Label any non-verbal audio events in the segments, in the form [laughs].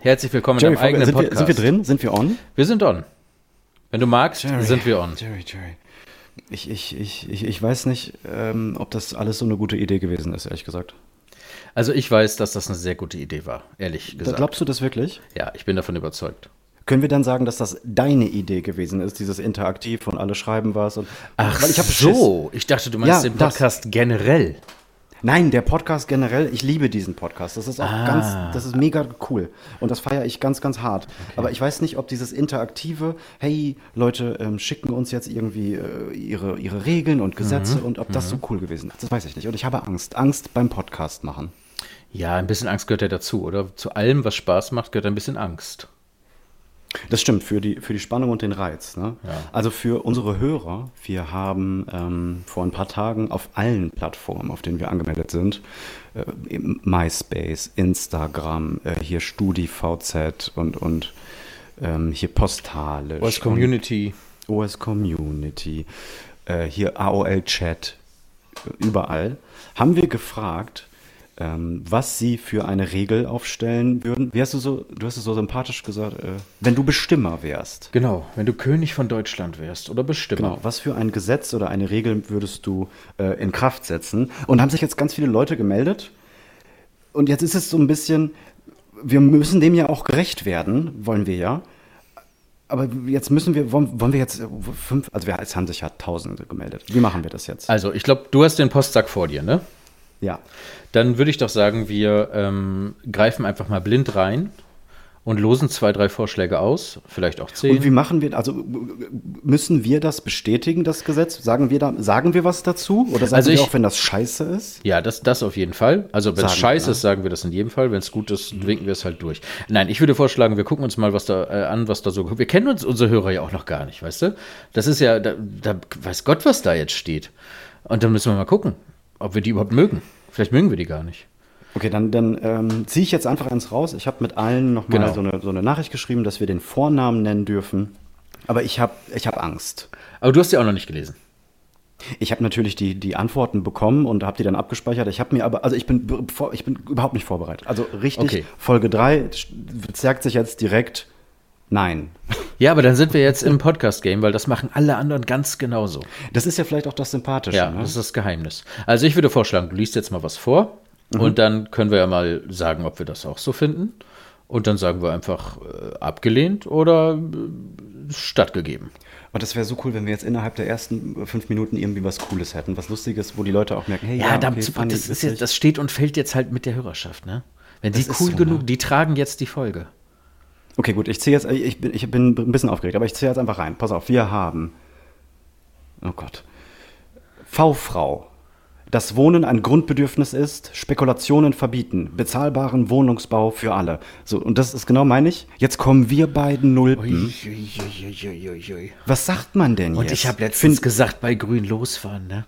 Herzlich willkommen in Jerry, deinem eigenen sind, wir, Podcast. sind wir drin? Sind wir on? Wir sind on. Wenn du magst, sind wir on. Jerry, Jerry. Ich, ich, ich, ich, ich weiß nicht, ähm, ob das alles so eine gute Idee gewesen ist, ehrlich gesagt. Also ich weiß, dass das eine sehr gute Idee war, ehrlich Da gesagt. glaubst du das wirklich? ja, ich bin davon überzeugt. Können wir dann sagen, dass das deine Idee gewesen ist, dieses Interaktiv und alle schreiben was? Und, Ach ich so, ich dachte, du meinst Ja, den das. Podcast generell. Nein, der Podcast generell, ich liebe diesen Podcast. Das ist auch Ah. ganz, das ist mega cool. Und das feiere ich ganz, ganz hart. Aber ich weiß nicht, ob dieses interaktive, hey, Leute ähm, schicken uns jetzt irgendwie äh, ihre, ihre Regeln und Gesetze Mhm. und ob das so cool gewesen ist. Das weiß ich nicht. Und ich habe Angst. Angst beim Podcast machen. Ja, ein bisschen Angst gehört ja dazu, oder? Zu allem, was Spaß macht, gehört ein bisschen Angst. Das stimmt, für die, für die Spannung und den Reiz. Ne? Ja. Also für unsere Hörer, wir haben ähm, vor ein paar Tagen auf allen Plattformen, auf denen wir angemeldet sind, äh, MySpace, Instagram, äh, hier StudiVZ und, und ähm, hier Postalisch. OS Community. OS Community, äh, hier AOL-Chat, äh, überall, haben wir gefragt, ähm, was sie für eine Regel aufstellen würden. Wie hast du so, du hast es so sympathisch gesagt, äh, wenn du Bestimmer wärst. Genau, wenn du König von Deutschland wärst oder Bestimmer. Genau, was für ein Gesetz oder eine Regel würdest du äh, in Kraft setzen? Und haben sich jetzt ganz viele Leute gemeldet. Und jetzt ist es so ein bisschen, wir müssen dem ja auch gerecht werden, wollen wir ja. Aber jetzt müssen wir, wollen, wollen wir jetzt äh, fünf, also wir, es haben sich ja Tausende gemeldet. Wie machen wir das jetzt? Also, ich glaube, du hast den Postsack vor dir, ne? Ja. Dann würde ich doch sagen, wir ähm, greifen einfach mal blind rein und losen zwei, drei Vorschläge aus, vielleicht auch zehn. Und wie machen wir, also müssen wir das bestätigen, das Gesetz? Sagen wir da, sagen wir was dazu? Oder sagen Also wir ich- auch, wenn das scheiße ist? Ja, das, das auf jeden Fall. Also wenn es scheiße ja. ist, sagen wir das in jedem Fall. Wenn es gut ist, winken wir es halt durch. Nein, ich würde vorschlagen, wir gucken uns mal was da äh, an, was da so. Wir kennen uns unsere Hörer ja auch noch gar nicht, weißt du? Das ist ja, da, da weiß Gott, was da jetzt steht. Und dann müssen wir mal gucken, ob wir die überhaupt mögen. Vielleicht mögen wir die gar nicht. Okay, dann, dann ähm, ziehe ich jetzt einfach eins raus. Ich habe mit allen nochmal Genau. so, eine, so eine Nachricht geschrieben, dass wir den Vornamen nennen dürfen. Aber ich habe ich hab Angst. Aber du hast die auch noch nicht gelesen. Ich habe natürlich die, die Antworten bekommen und habe die dann abgespeichert. Ich habe mir aber, also ich bin, ich bin überhaupt nicht vorbereitet. Also richtig, Okay. Folge 3 sagt sich jetzt direkt nein. Ja, aber dann sind wir jetzt im Podcast-Game, weil das machen alle anderen ganz genauso. Das ist ja vielleicht auch das Sympathische. Ja, ne? das ist das Geheimnis. Also ich würde vorschlagen, du liest jetzt mal was vor Mhm. und dann können wir ja mal sagen, ob wir das auch so finden. Und dann sagen wir einfach äh, abgelehnt oder äh, stattgegeben. Und das wäre so cool, wenn wir jetzt innerhalb der ersten fünf Minuten irgendwie was Cooles hätten, was Lustiges, wo die Leute auch merken, hey, Ja, ja, okay, das, ich ist jetzt, das steht und fällt jetzt halt mit der Hörerschaft, ne? Wenn die Das ist cool so, genug, ne? die tragen jetzt die Folge. Okay, gut, ich ziehe jetzt, ich bin, ich bin ein bisschen aufgeregt, aber ich ziehe jetzt einfach rein. Pass auf, wir haben, oh Gott, V-Frau. Das Wohnen ein Grundbedürfnis ist, Spekulationen verbieten, bezahlbaren Wohnungsbau für alle. So, und das ist genau meine ich. Jetzt kommen wir beiden Nulpen. Was sagt man denn jetzt? Und ich habe letztens Find- gesagt, bei Grün losfahren, ne?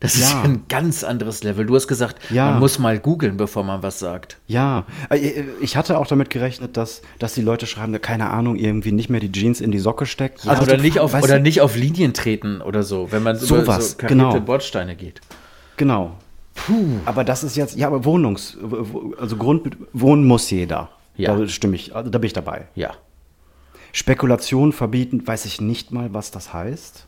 Das ist Ja. ja ein ganz anderes Level. Du hast gesagt, Ja. man muss mal googeln, bevor man was sagt. Ja, äh, ich hatte auch damit gerechnet, dass, dass die Leute schreiben, keine Ahnung, irgendwie nicht mehr die Jeans in die Socke steckt. Ja, oder, so, nicht auf, oder nicht auf Linien treten oder so, wenn man über Sowas, so karierte genau. Bordsteine geht. Genau. Aber das ist jetzt, ja, aber Wohnungs, also Grund, wohnen muss jeder. Ja. Da stimme ich, also da bin ich dabei. Ja. Spekulation verbieten, weiß ich nicht mal, was das heißt.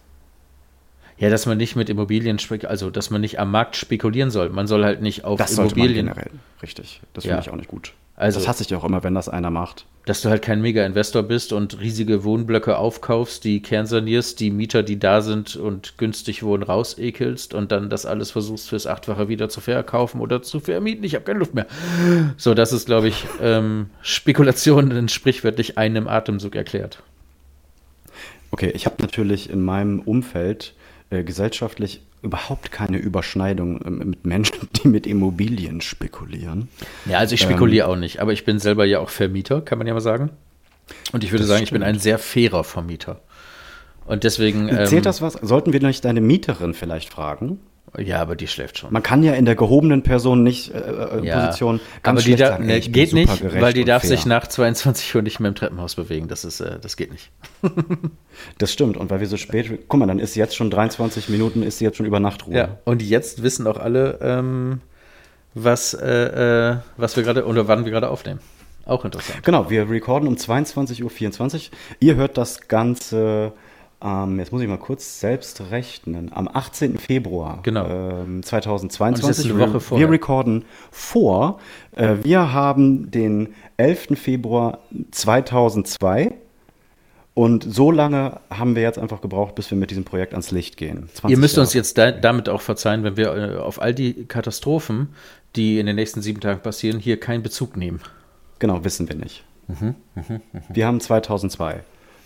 Ja, dass man nicht mit Immobilien, also dass man nicht am Markt spekulieren soll. Man soll halt nicht auf Das sollte man Immobilien, generell. Richtig. Das Ja. finde ich auch nicht gut. Also- das hasse ich ja auch immer, wenn das einer macht. dass du halt kein Mega-Investor bist und riesige Wohnblöcke aufkaufst, die kernsanierst, die Mieter, die da sind und günstig wohnen, rausekelst und dann das alles versuchst fürs Achtfache wieder zu verkaufen oder zu vermieten. Ich habe keine Luft mehr. So, das ist, glaube ich, [laughs] ähm, Spekulation in sprichwörtlich einem Atemzug erklärt. Okay, ich habe natürlich in meinem Umfeld äh, gesellschaftlich überhaupt keine Überschneidung ähm, mit Menschen, [laughs] die mit Immobilien spekulieren. Ja, also ich spekuliere auch nicht, aber ich bin selber ja auch Vermieter, kann man ja mal sagen. Und ich würde sagen, ich bin stimmt. ein sehr fairer Vermieter. Und deswegen. Zählt ähm, das was? Sollten wir nicht deine Mieterin vielleicht fragen? Ja, aber die schläft schon. Man kann ja in der gehobenen Person nicht äh, äh, ja, Position ganz aber die schlecht da, sagen, ne, ich bin geht nicht, weil die darf fair. sich nach 22 Uhr nicht mehr im Treppenhaus bewegen. Das ist, äh, das geht nicht. [laughs] Das stimmt. Und weil wir so spät, guck mal, dann ist jetzt schon 23 Minuten, ist sie jetzt schon über Nachtruhe. Ja, und jetzt wissen auch alle, ähm, was, äh, äh, was wir gerade oder wann wir gerade aufnehmen. Auch interessant. Genau, wir recorden um 22.24 Uhr. Ihr hört das Ganze, ähm, jetzt muss ich mal kurz selbst rechnen, am 18. Februar Genau. ähm, 2022. Und ist eine Wir- Woche vorher. Wir recorden vor. Äh, wir haben den 11. Februar 2002. Und so lange haben wir jetzt einfach gebraucht, bis wir mit diesem Projekt ans Licht gehen. 20 Ihr müsst uns Jahre. jetzt da, damit auch verzeihen, wenn wir äh, auf all die Katastrophen, die in den nächsten sieben Tagen passieren, hier keinen Bezug nehmen. Genau, wissen wir nicht. Mhm, Wir haben 2002.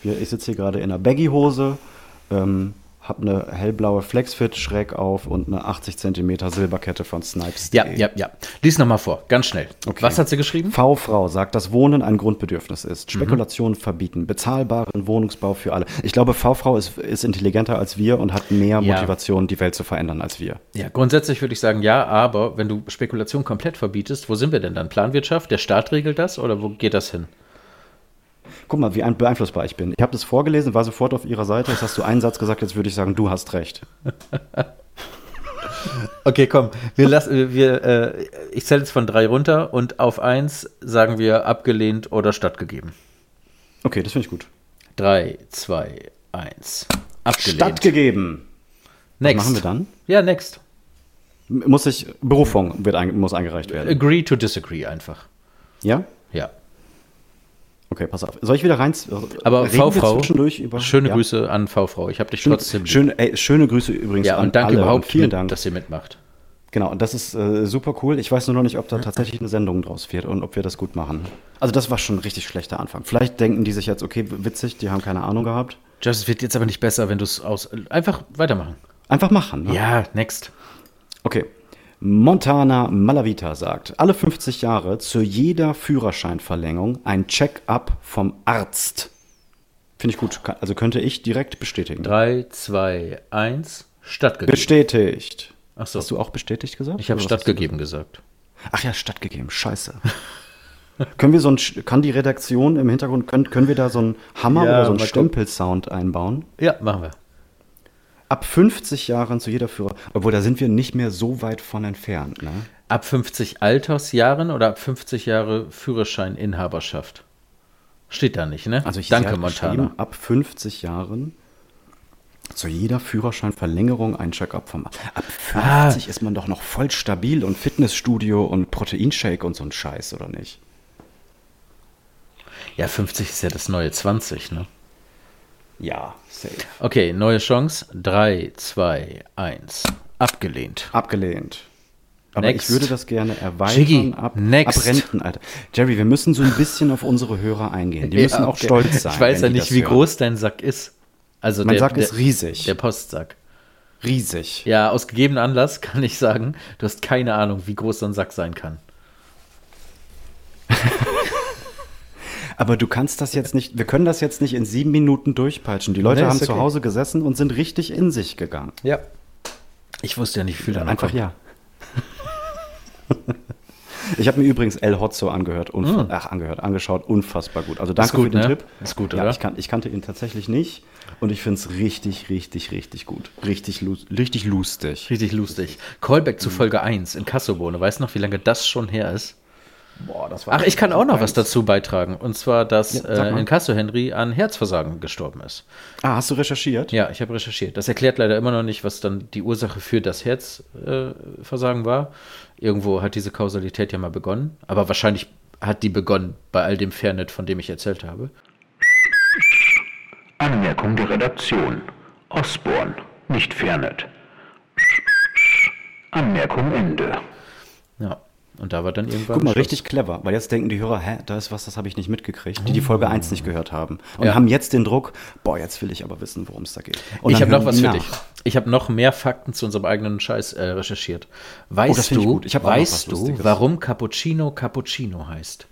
Wir, ich sitze hier gerade in einer Baggy-Hose, ähm, habe eine hellblaue Flexfit schräg auf und eine 80 cm Silberkette von Snipes. Ja, ja, ja. Lies nochmal vor, ganz schnell. Okay. Was hat sie geschrieben? V-Frau sagt, dass Wohnen ein Grundbedürfnis ist. Mhm. Spekulation verbieten, bezahlbaren Wohnungsbau für alle. Ich glaube, V-Frau ist, ist intelligenter als wir und hat mehr Ja. Motivation, die Welt zu verändern als wir. Ja, grundsätzlich würde ich sagen, ja, aber wenn du Spekulation komplett verbietest, wo sind wir denn dann? Planwirtschaft? Der Staat regelt das oder wo geht das hin? Guck mal, wie ein- beeinflussbar ich bin. Ich habe das vorgelesen, war sofort auf ihrer Seite. Jetzt hast du einen Satz gesagt, jetzt würde ich sagen, du hast recht. [laughs] Okay, komm, wir lassen, wir, äh, ich zähle jetzt von drei runter und auf eins sagen wir abgelehnt oder stattgegeben. Okay, das finde ich gut. Drei, zwei, eins. Abgelehnt. Stattgegeben. Was next. machen wir dann? Ja, next. Muss ich, Berufung wird ein, muss eingereicht werden. Agree to disagree einfach. Ja? Ja. Okay, pass auf. Soll ich wieder rein? Aber V-Frau, schöne ja? Grüße an V-Frau. Ich habe dich Schöne, trotzdem schöne, ey, schöne Grüße übrigens Ja, an und danke alle. überhaupt, und vielen mit, Dank. dass ihr mitmacht. Genau, und das ist äh, super cool. Ich weiß nur noch nicht, ob da tatsächlich eine Sendung draus wird und ob wir das gut machen. Also das war schon ein richtig schlechter Anfang. Vielleicht denken die sich jetzt, okay, witzig, die haben keine Ahnung gehabt. Just, es wird jetzt aber nicht besser, wenn du es aus. Einfach weitermachen. Einfach machen. Ne? Ja, next. Okay. Montana Malavita sagt, alle 50 Jahre zu jeder Führerscheinverlängerung ein Check-up vom Arzt. Finde ich gut. Also könnte ich direkt bestätigen. Drei, zwei, eins. Stattgegeben. Bestätigt. Ach so. Hast du auch bestätigt gesagt? Ich habe stattgegeben gesagt. gesagt? Ach ja, stattgegeben. Scheiße. [laughs] können wir so ein, kann die Redaktion im Hintergrund, können, können wir da so einen Hammer Ja, oder so einen. Stempelsound einbauen? Ja, machen wir. Ab 50 Jahren zu jeder Führer. Obwohl, da sind wir nicht mehr so weit von entfernt. Ne? Ab 50 Altersjahren oder ab 50 Jahre Führerscheininhaberschaft? Steht da nicht, ne? Also ich Danke, Montana. Ab 50 Jahren zu jeder Führerscheinverlängerung ein Check-up vom. Ab Ah. 50 ist man doch noch voll stabil und Fitnessstudio und Proteinshake und so ein Scheiß, oder nicht? Ja, 50 ist ja das neue 20, ne? Ja, safe. Okay, neue Chance. 3, 2, 1. Abgelehnt. Abgelehnt. Aber Next. ich würde das gerne erweitern Jiggy, ab, next. ab Rentenalter. Jerry, wir müssen so ein bisschen auf unsere Hörer eingehen. Die müssen Ja, auch stolz sein. Ich weiß ja nicht, wie hören. groß dein Sack ist. Also Mein der, Sack der, ist riesig. Der Postsack. riesig. Ja, aus gegebenem Anlass kann ich sagen, du hast keine Ahnung, wie groß so ein Sack sein kann. Aber du kannst das jetzt nicht, wir können das jetzt nicht in sieben Minuten durchpeitschen. Die Leute Nee, haben zu okay. Hause gesessen und sind richtig in sich gegangen. Ja. Ich wusste ja nicht, wie viel da noch Einfach kommt. ja. [laughs] Ich habe mir übrigens El Hotzo angehört, unfa- ach, angehört, angeschaut, unfassbar gut. Also danke Mm. gut, für den ne? Tipp. Ist gut, ja, oder? Ich, kan ich kannte ihn tatsächlich nicht und ich finde es richtig, richtig, richtig gut. Richtig, richtig lustig. Richtig lustig. Callback zu Folge 1 in Kassobohne. Weißt du noch, wie lange das schon her ist? Boah, das Ach, ich kann auch noch was dazu beitragen. Und zwar, dass Ja, äh, mal. in Kasso Henry an Herzversagen gestorben ist. Ah, hast du recherchiert? Ja, ich habe recherchiert. Das erklärt leider immer noch nicht, was dann die Ursache für das Herzversagen äh, war. Irgendwo hat diese Kausalität ja mal begonnen. Aber wahrscheinlich hat die begonnen bei all dem Fairnet, von dem ich erzählt habe. Anmerkung der Redaktion. Osborn, nicht Fernet. Anmerkung Ende. Ja. Und da war dann irgendwann. Guck mal, Schluss. richtig clever, weil jetzt denken die Hörer, hä, da ist was, das habe ich nicht mitgekriegt, die die Folge 1 nicht gehört haben. Und Ja. haben jetzt den Druck, boah, jetzt will ich aber wissen, worum es da geht. Und ich habe noch was die für nach. dich. Ich habe noch mehr Fakten zu unserem eigenen Scheiß äh, recherchiert. Oh, Weißt ich du. Ich was weißt du, warum Cappuccino Cappuccino heißt?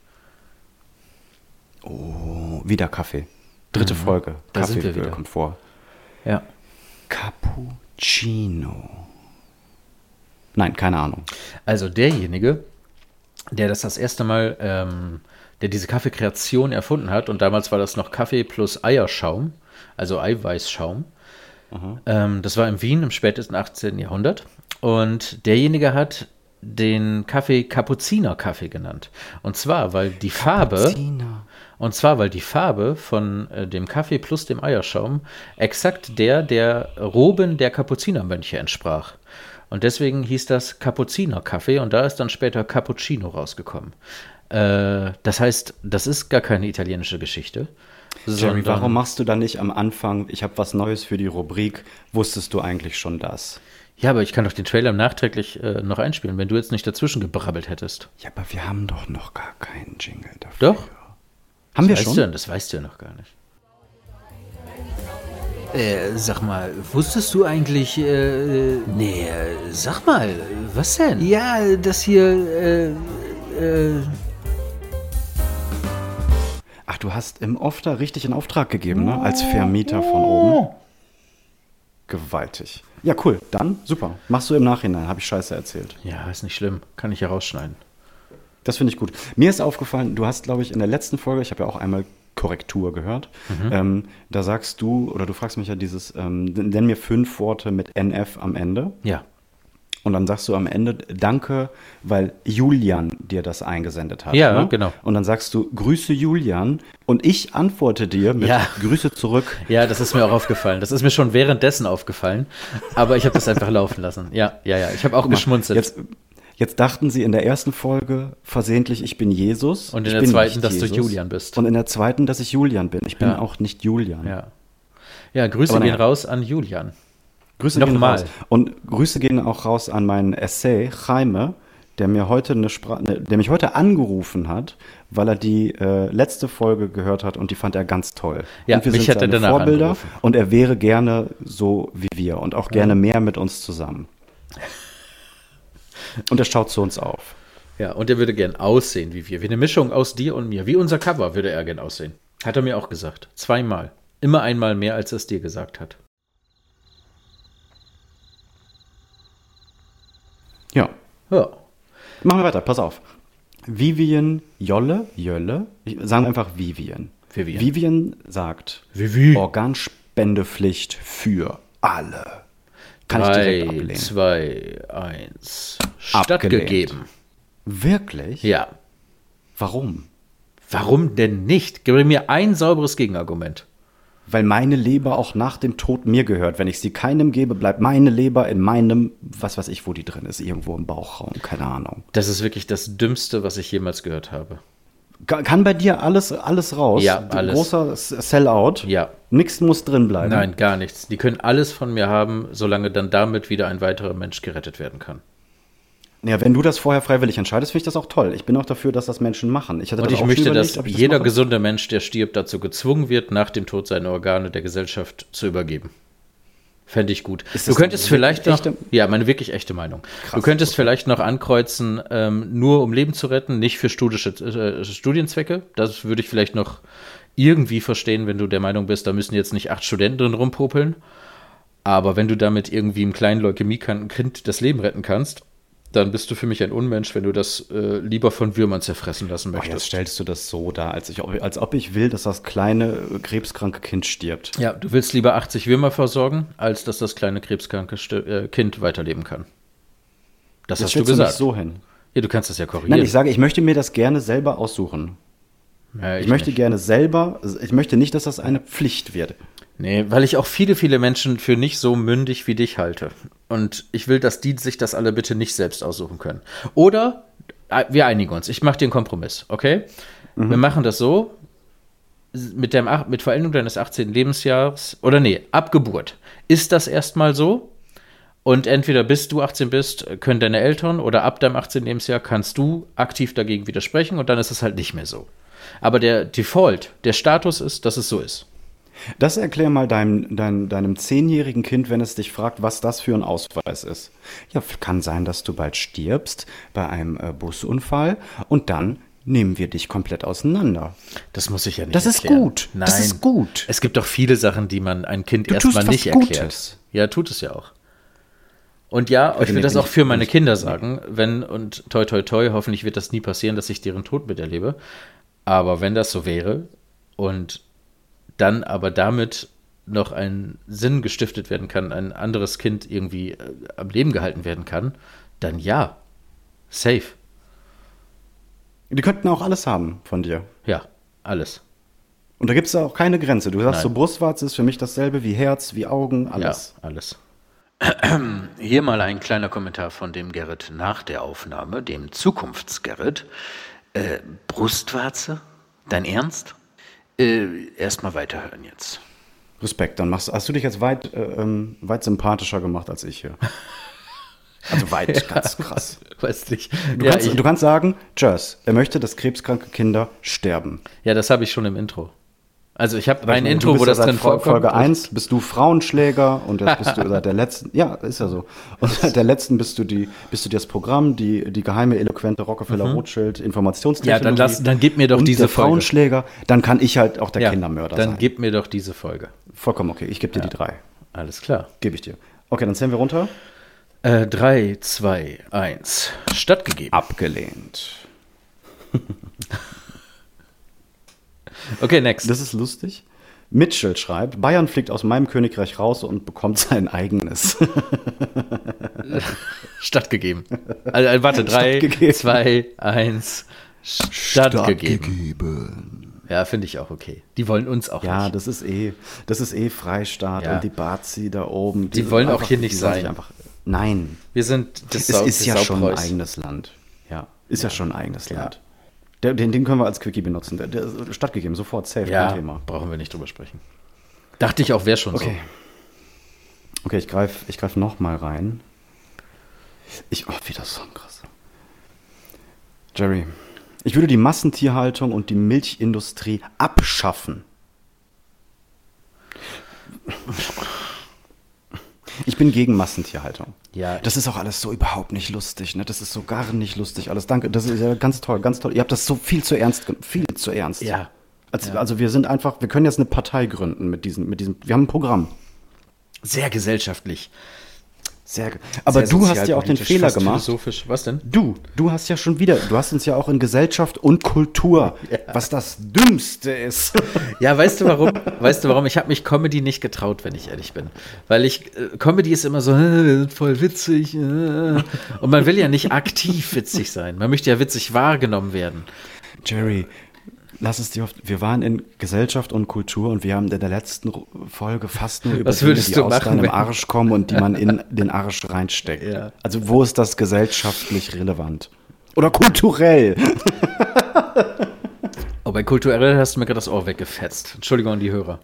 Oh, wieder Kaffee. Dritte Folge. Mhm. Da sind wir Kaffee wieder. kommt vor. Ja. Cappuccino. Nein, keine Ahnung. Also derjenige, der das das erste Mal, ähm, der diese Kaffeekreation erfunden hat, und damals war das noch Kaffee plus Eierschaum, also Eiweißschaum. Ähm, das war in Wien im spätesten 18. Jahrhundert. Und derjenige hat den Kaffee Kapuzinerkaffee genannt. Und zwar, weil die Farbe, Cappuccino. und zwar, weil die Farbe von äh, dem Kaffee plus dem Eierschaum exakt der der Roben der Kapuzinermönche entsprach. Und deswegen hieß das Kapuzinerkaffee und da ist dann später Cappuccino rausgekommen. Äh, das heißt, das ist gar keine italienische Geschichte. Jerry, sondern- warum machst du dann nicht am Anfang, ich habe was Neues für die Rubrik, wusstest du eigentlich schon das? Ja, aber ich kann doch den Trailer nachträglich äh, noch einspielen, wenn du jetzt nicht dazwischen gebrabbelt hättest. Ja, aber wir haben doch noch gar keinen Jingle dafür. Doch? Haben wir weißt schon? Du, das weißt du ja noch gar nicht. Äh, sag mal, wusstest du eigentlich, äh, nee, sag mal, was denn? Ja, das hier, äh, äh, Ach, du hast im Off da richtig in Auftrag gegeben, ne? Als Vermieter von oben. Gewaltig. Ja, cool. Dann super. Machst du im Nachhinein. Habe ich Scheiße erzählt. Ja, ist nicht schlimm. Kann ich ja rausschneiden. Das finde ich gut. Mir ist aufgefallen, du hast, glaube ich, in der letzten Folge, ich habe ja auch einmal Korrektur gehört, ähm, da sagst du, oder du fragst mich ja dieses, ähm, nenn mir fünf Worte mit NF am Ende. Ja. Und dann sagst du am Ende, danke, weil Julian dir das eingesendet hat. Ja, ne? genau. Und dann sagst du, grüße Julian. Und ich antworte dir mit Ja. Grüße zurück. Ja, das ist mir auch aufgefallen. Das ist mir schon währenddessen aufgefallen. Aber ich habe das einfach laufen lassen. Ja, ja, ja. Ich habe auch Guck mal, geschmunzelt. Jetzt, jetzt dachten sie in der ersten Folge versehentlich, ich bin Jesus. Und in ich der bin zweiten, dass du Jesus. Julian bist. Und in der zweiten, dass ich Julian bin. Ich bin Ja. auch nicht Julian. ja. Ja, Grüße gehen raus an Julian. Grüße Nochmal. gehen raus. Und Grüße gehen auch raus an meinen Essay, Jaime, der mir heute eine Spra ne, der mich heute angerufen hat, weil er die äh, letzte Folge gehört hat und die fand er ganz toll. Ja, und wir mich sind hat er seine Vorbilder angerufen. und er wäre gerne so wie wir und auch gerne mehr mit uns zusammen. Und er schaut zu uns auf. Ja, und er würde gern aussehen wie wir. Wie eine Mischung aus dir und mir. Wie unser Cover würde er gern aussehen. Hat er mir auch gesagt. Zweimal. Immer einmal mehr, als er es dir gesagt hat. Ja. Ja. Machen wir weiter, pass auf. Vivian Jolle, Jölle, ich, sagen wir einfach Vivian. Vivian. Vivian sagt, Vivi. Organspendepflicht für alle. Kann ich direkt 3, ablehnen. 2, 1. Abgelehnt. Stattgegeben. Wirklich? Ja. Warum? Warum denn nicht? Gib mir ein sauberes Gegenargument. Weil meine Leber auch nach dem Tod mir gehört. Wenn ich sie keinem gebe, bleibt meine Leber in meinem, was weiß ich, wo die drin ist, irgendwo im Bauchraum, keine Ahnung. Das ist wirklich das Dümmste, was ich jemals gehört habe. Ka- Kann bei dir alles, alles raus? Ja, alles. Großer Sellout? Ja. Nichts muss drin bleiben? Nein, gar nichts. Die können alles von mir haben, solange dann damit wieder ein weiterer Mensch gerettet werden kann. Ja, wenn du das vorher freiwillig entscheidest, finde ich das auch toll. Ich bin auch dafür, dass das Menschen machen. Ich Und ich möchte, dass ich jeder mache. gesunde Mensch, der stirbt, dazu gezwungen wird, nach dem Tod seine Organe der Gesellschaft zu übergeben. Fände ich gut. Du könntest vielleicht noch, echte- ja, meine wirklich echte Meinung. du könntest vielleicht noch ankreuzen, ähm, nur um Leben zu retten, nicht für studische, äh, Studienzwecke. Das würde ich vielleicht noch irgendwie verstehen, wenn du der Meinung bist, da müssen jetzt nicht acht Studenten drin rumpopeln. Aber wenn du damit irgendwie einem kleinen leukämiekranken Kind das Leben retten kannst, dann bist du für mich ein Unmensch, wenn du das äh, lieber von Würmern zerfressen lassen Oh, jetzt möchtest. stellst du das so dar, als, ich, als ob ich will, dass das kleine äh, krebskranke Kind stirbt. Ja, du willst lieber 80 Würmer versorgen, als dass das kleine krebskranke äh, Kind weiterleben kann. Das Das hast du du gesagt. nicht so hin. Ja, du kannst das ja korrigieren. Nein, ich sage, ich möchte mir das gerne selber aussuchen. ja, Ich, möchte nicht. gerne selber, ich möchte nicht, dass das eine Pflicht wird. Nee, weil ich auch viele, viele Menschen für nicht so mündig wie dich halte. Und ich will, dass die sich das alle bitte nicht selbst aussuchen können. Oder äh, wir einigen uns. Ich mache einen Kompromiss, okay? Wir machen das so. Mit, dem, mit Vollendung deines 18. Lebensjahres, oder nee, ab Geburt, ist das erstmal so. Und entweder bis du 18 bist, können deine Eltern oder ab deinem 18. Lebensjahr kannst du aktiv dagegen widersprechen und dann ist es halt nicht mehr so. Aber der Default, der Status ist, dass es so ist. Das erklär mal deinem, dein, deinem zehnjährigen Kind, wenn es dich fragt, was das für ein Ausweis ist. Ja, kann sein, dass du bald stirbst bei einem äh, Busunfall und dann nehmen wir dich komplett auseinander. Das muss ich ja nicht Das ist erklären. gut. Nein. Das ist gut. Es gibt doch viele Sachen, die man ein Kind erstmal nicht erklärt. Gutes. Ja, tut es ja auch. Und ja, ich will das auch für meine Kinder sagen, wenn, und toi toi toi, hoffentlich wird das nie passieren, dass ich deren Tod miterlebe. Aber wenn das so wäre und dann aber damit noch ein Sinn gestiftet werden kann, ein anderes Kind irgendwie äh, am Leben gehalten werden kann, dann ja, safe. Die könnten auch alles haben von dir. Ja, alles. Und da gibt es auch keine Grenze. Du sagst Nein. so, Brustwarze ist für mich dasselbe wie Herz, wie Augen, alles. Ja, alles. Hier mal ein kleiner Kommentar von dem Gerrit nach der Aufnahme, dem Zukunftsgerrit. Äh, Brustwarze? Dein Ernst? Äh, Erstmal weiterhören jetzt. Respekt, dann machst, hast du dich jetzt weit, äh, ähm, weit sympathischer gemacht als ich hier. Also weit, [laughs] ganz krass. Weiß nicht. Du, ja, kannst, ich, du kannst sagen, Tschüss, er möchte, dass krebskranke Kinder sterben. ja, das habe ich schon im Intro. Also ich habe ein Intro, wo ja das drin vorkommt. Folge 1 bist du Frauenschläger und jetzt bist du [laughs] seit der letzten, ja, ist ja so. Und seit der letzten bist du die, bist du das Programm, die, die geheime, eloquente Rockefeller Rothschild Informationstechnologie. Mhm. Ja, dann lass- dann gib mir doch diese Folge. Frauenschläger, dann kann ich halt auch der Ja, Kindermörder Dann sein. gib mir doch diese Folge. Vollkommen okay, ich gebe dir die drei. Alles klar. Gebe ich dir. Okay, dann zählen wir runter. Äh, 3, 2, 1. Stattgegeben. Abgelehnt. [laughs] Okay, next. Das ist lustig. Mitchell schreibt, Bayern fliegt aus meinem Königreich raus und bekommt sein eigenes. [laughs] Stattgegeben. Also, äh, warte, 3, Stattgegeben. 2, 1. Stattgegeben. Ja, finde ich auch okay. Die wollen uns auch Ja, nicht. das ist eh, das ist eh Freistaat Ja. und die Bazi da oben. Die sind wollen auch einfach- hier nicht die sein. Einfach, nein, Wir sind das es Sau- ist das ja schon ein eigenes Land. Ja, ist ja, schon ein eigenes Land. Den, den können wir als Quickie benutzen. Der, der ist stattgegeben, sofort, safe, Ja, kein Thema. brauchen wir nicht drüber sprechen. Dachte ich auch, wäre schon Okay. Okay, ich greife ich greif noch mal rein. Ich, oh, wieder so krass. Jerry, ich würde die Massentierhaltung und die Milchindustrie abschaffen. Ich bin gegen Massentierhaltung. Ja. Das ist auch alles so überhaupt nicht lustig, ne? Das ist so gar nicht lustig alles. Danke, das ist ja ganz toll, ganz toll. Ihr habt das so viel zu ernst, viel zu ernst. Ja. Also, also wir sind einfach, wir können jetzt eine Partei gründen mit diesem, mit diesem, wir haben ein Programm. Sehr gesellschaftlich. Sehr gut. Aber Sehr du hast ja auch den Fehler gemacht. Philosophisch. Was denn? Du, du hast ja schon wieder, du hast uns ja auch in Gesellschaft und Kultur, [laughs] was das Dümmste ist. [laughs] Ja, weißt du warum? Weißt du warum? Ich habe mich Comedy nicht getraut, wenn ich ehrlich bin. Weil ich, äh, Comedy ist immer so, äh, voll witzig. Äh. Und man will ja nicht aktiv witzig sein. Man möchte ja witzig wahrgenommen werden. Jerry, lass es dir oft, wir waren in Gesellschaft und Kultur und wir haben in der letzten Folge fast nur über Was würdest die du aus deinem Arsch kommen und die man in [laughs] den Arsch reinsteckt. Ja. Also wo ist das gesellschaftlich relevant? Oder kulturell? [laughs] Oh, bei kulturell hast du mir gerade das Ohr weggefetzt. Entschuldigung an die Hörer.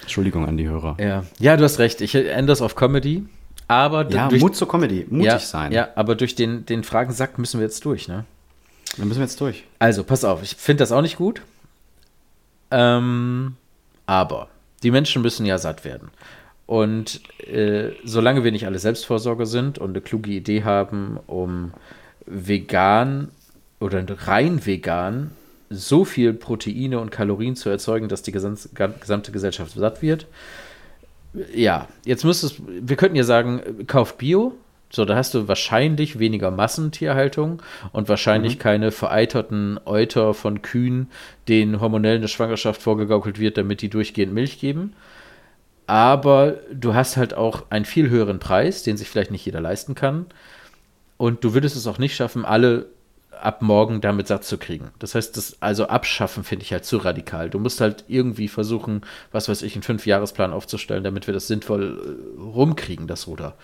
Entschuldigung an die Hörer. Ja, ja du hast recht. Ich ändere das auf Comedy. Aber Ja, durch, Mut zur Comedy, mutig ja, sein. Ja, aber durch den, den Fragensack müssen wir jetzt durch, ne? Dann müssen wir jetzt durch. Also, pass auf, ich finde das auch nicht gut. Ähm, aber die Menschen müssen ja satt werden. Und äh, solange wir nicht alle Selbstvorsorger sind und eine kluge Idee haben, um vegan oder rein vegan so viel Proteine und Kalorien zu erzeugen, dass die gesam- gesamte Gesellschaft satt wird. Ja, jetzt müsstest wir könnten ja sagen, äh, kauf Bio. So, da hast du wahrscheinlich weniger Massentierhaltung und wahrscheinlich keine vereiterten Euter von Kühen, denen hormonell eine Schwangerschaft vorgegaukelt wird, damit die durchgehend Milch geben. Aber du hast halt auch einen viel höheren Preis, den sich vielleicht nicht jeder leisten kann. Und du würdest es auch nicht schaffen, alle ab morgen damit satt zu kriegen. Das heißt, das also abschaffen finde ich halt zu radikal. Du musst halt irgendwie versuchen, was weiß ich, einen Fünfjahresplan aufzustellen, damit wir das sinnvoll äh, rumkriegen, das Ruder.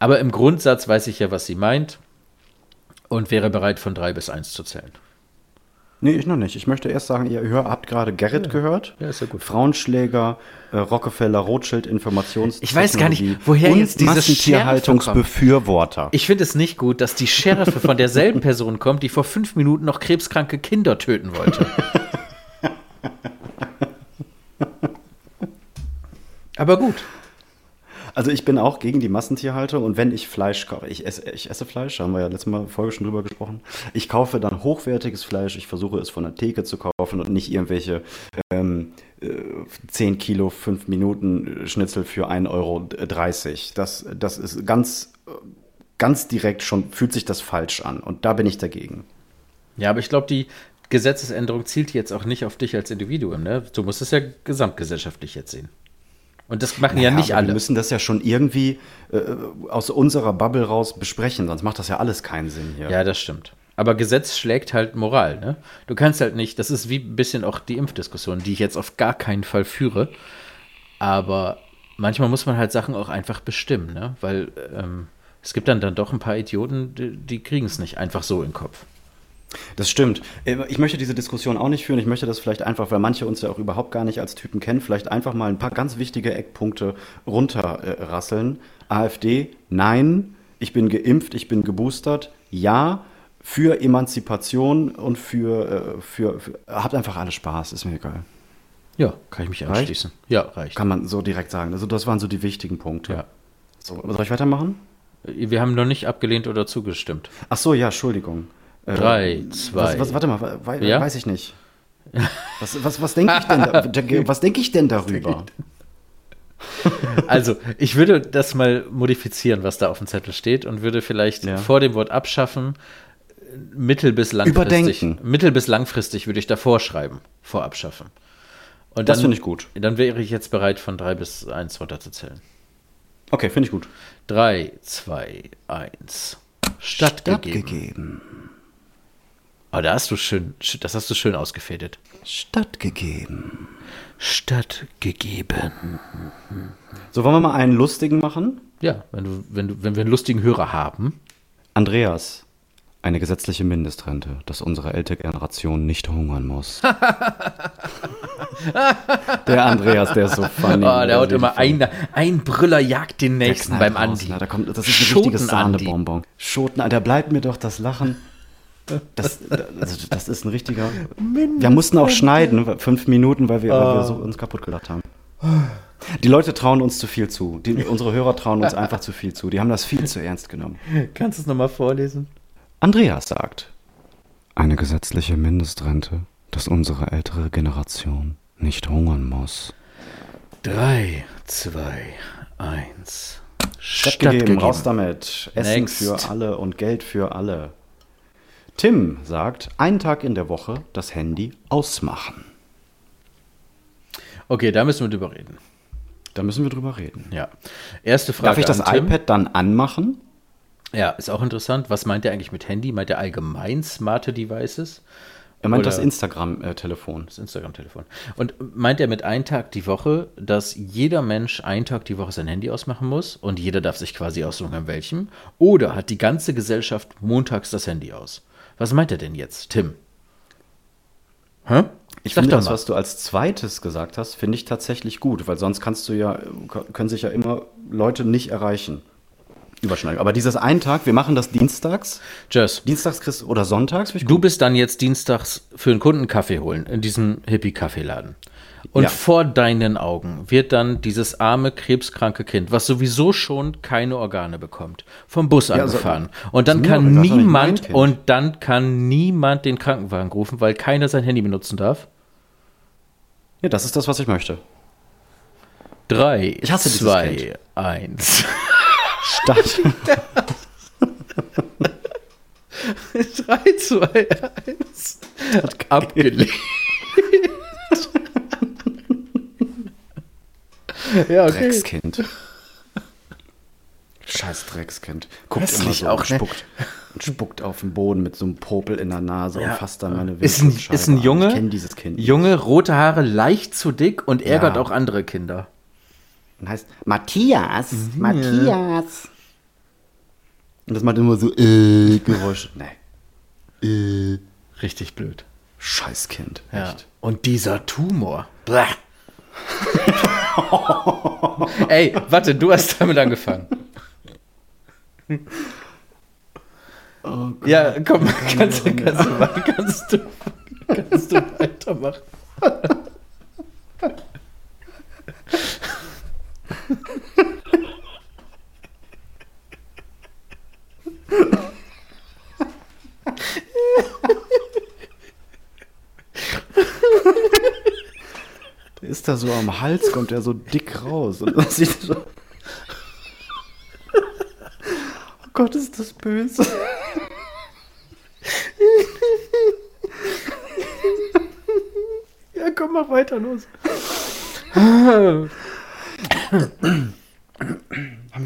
Aber im Grundsatz weiß ich ja, was sie meint und wäre bereit, von drei bis eins zu zählen. Nee, ich noch nicht. Ich möchte erst sagen, ihr hör, habt gerade Gerrit gehört. Ja, ist ja gut. Frauenschläger, äh, Rockefeller, Rothschild, Informations. Ich weiß gar nicht, woher jetzt diese Massentierhaltungsbefürworter. Ich finde es nicht gut, dass die Schärfe von derselben [laughs] Person kommt, die vor fünf Minuten noch krebskranke Kinder töten wollte. [laughs] Aber gut. Also ich bin auch gegen die Massentierhaltung und wenn ich Fleisch kaufe, ich esse, ich esse Fleisch, haben wir ja letztes Mal Folge schon drüber gesprochen. Ich kaufe dann hochwertiges Fleisch, ich versuche es von der Theke zu kaufen und nicht irgendwelche ähm, äh, 10 Kilo, 5 Minuten Schnitzel für 1,30 Euro. Das, das ist ganz, ganz direkt schon, fühlt sich das falsch an und da bin ich dagegen. Ja, aber ich glaube, die Gesetzesänderung zielt jetzt auch nicht auf dich als Individuum. Ne? Du musst es ja gesamtgesellschaftlich jetzt sehen. Und das machen ja, Ja, nicht alle. Wir müssen das ja schon irgendwie äh, aus unserer Bubble raus besprechen, sonst macht das ja alles keinen Sinn hier. Ja, das stimmt. Aber Gesetz schlägt halt Moral, ne? Du kannst halt nicht, das ist wie ein bisschen auch die Impfdiskussion, die ich jetzt auf gar keinen Fall führe. Aber manchmal muss man halt Sachen auch einfach bestimmen, ne? Weil ähm, es gibt dann, dann doch ein paar Idioten, die, die kriegen es nicht einfach so in den Kopf. Das stimmt. Äh, Ich möchte diese Diskussion auch nicht führen. Ich möchte das vielleicht einfach, weil manche uns ja auch überhaupt gar nicht als Typen kennen, vielleicht einfach mal ein paar ganz wichtige Eckpunkte runterrasseln. AfD, nein. Ich bin geimpft, ich bin geboostert, ja. Für Emanzipation und für, äh, für, für habt einfach alle Spaß, ist mir egal. Ja, kann ich mich Reicht? anschließen. Ja, reicht. Kann man so direkt sagen. Also das waren so die wichtigen Punkte. Ja. So, soll ich weitermachen? Wir haben noch nicht abgelehnt oder zugestimmt. Ach so, ja, Entschuldigung. Äh, Drei, zwei. Was, was, warte mal, we- Ja? weiß ich nicht. [laughs] Was, was, was denke ich, denn da, was denk ich denn darüber? Also, ich würde das mal modifizieren, was da auf dem Zettel steht, und würde vielleicht Ja. vor dem Wort abschaffen, mittel- bis langfristig. Überdenken. Mittel- bis langfristig würde ich davor schreiben, vor abschaffen. Und Das finde ich gut. Dann wäre ich jetzt bereit, von drei bis eins runterzuzählen. Okay, finde ich gut. Drei, zwei, eins. Stattgegeben. Stattgegeben. Oh, da hast du schön, sch- das hast du schön ausgefädelt. Stattgegeben. Stattgegeben. So, wollen wir mal einen lustigen machen? Ja, wenn du, wenn du, wenn wir einen lustigen Hörer haben. Andreas, eine gesetzliche Mindestrente, dass unsere ältere Generation nicht hungern muss. [laughs] der Andreas, der ist so funny. Oh, der haut immer ein, ein Brüller jagt den nächsten beim raus, Andi. ne? Da kommt, das ist ein richtiges Schoten-Andi. Sahnebonbon. Schoten, da bleibt mir doch das Lachen. Das, also das ist ein richtiger. Wir mussten auch schneiden, fünf Minuten, weil wir, weil wir so uns kaputt gelacht haben. Die Leute trauen uns zu viel zu. Die, unsere Hörer trauen uns einfach zu viel zu. Die haben das viel zu ernst genommen. Kannst du es nochmal vorlesen? Andreas sagt: Eine gesetzliche Mindestrente, dass unsere ältere Generation nicht hungern muss. Drei, zwei, eins. Stattgegeben, raus damit. Essen Next. für alle und Geld für alle. Tim sagt, einen Tag in der Woche das Handy ausmachen. Okay, da müssen wir drüber reden. Da müssen wir drüber reden. Ja. Erste Frage. Darf ich das iPad dann anmachen? Ja, ist auch interessant. Was meint er eigentlich mit Handy? Meint er allgemein smarte Devices? Er meint Oder- das Instagram-Telefon. Das Instagram-Telefon. Und meint er mit ein Tag die Woche, dass jeder Mensch einen Tag die Woche sein Handy ausmachen muss und jeder darf sich quasi aussuchen, an welchem? Oder hat die ganze Gesellschaft montags das Handy aus? Was meint er denn jetzt, Tim? Hä? Ich Sag finde das, mal. was du als zweites gesagt hast, finde ich tatsächlich gut, weil sonst kannst du ja, können sich ja immer Leute nicht erreichen. Überschneiden. Aber dieses einen Tag, wir machen das dienstags. Jess, Dienstags kriegst, oder sonntags. du bist dann jetzt dienstags für einen Kunden Kaffee holen in diesem Hippie-Kaffeeladen. Und Ja. vor deinen Augen wird dann dieses arme, krebskranke Kind, was sowieso schon keine Organe bekommt, vom Bus also, angefahren. und dann kann niemand, und dann kann niemand den Krankenwagen rufen, weil keiner sein Handy benutzen darf. Ja, das ist das, was ich möchte. Drei, Ich hasse zwei, eins. Statt. [laughs] [laughs] Drei, zwei, eins. Abgelehnt. [laughs] ja, okay. Dreckskind. Scheiß Dreckskind. Guckt immer Hässlich so auch, und ne? spuckt. Und spuckt auf den Boden mit so einem Popel in der Nase Ja. und fasst dann meine Ist ein, ist ein an. Junge, Ich kenne dieses Kind. Junge, rote Haare, leicht zu dick und ärgert Ja. auch andere Kinder. Und heißt Matthias. Matthias. Und das macht immer so äh, Geräusche. Nee. Richtig blöd. Scheiß Kind. Ja. Echt. Und dieser Tumor. Blah. [laughs] Ey, warte, du hast damit angefangen. ja, komm, kannst, du- kannst, du, kannst, du, kannst du weitermachen. [laughs] da so am Hals, kommt er so dick raus. Und das sieht so. Oh Gott, ist das böse. Ja, komm, mach weiter los. Haben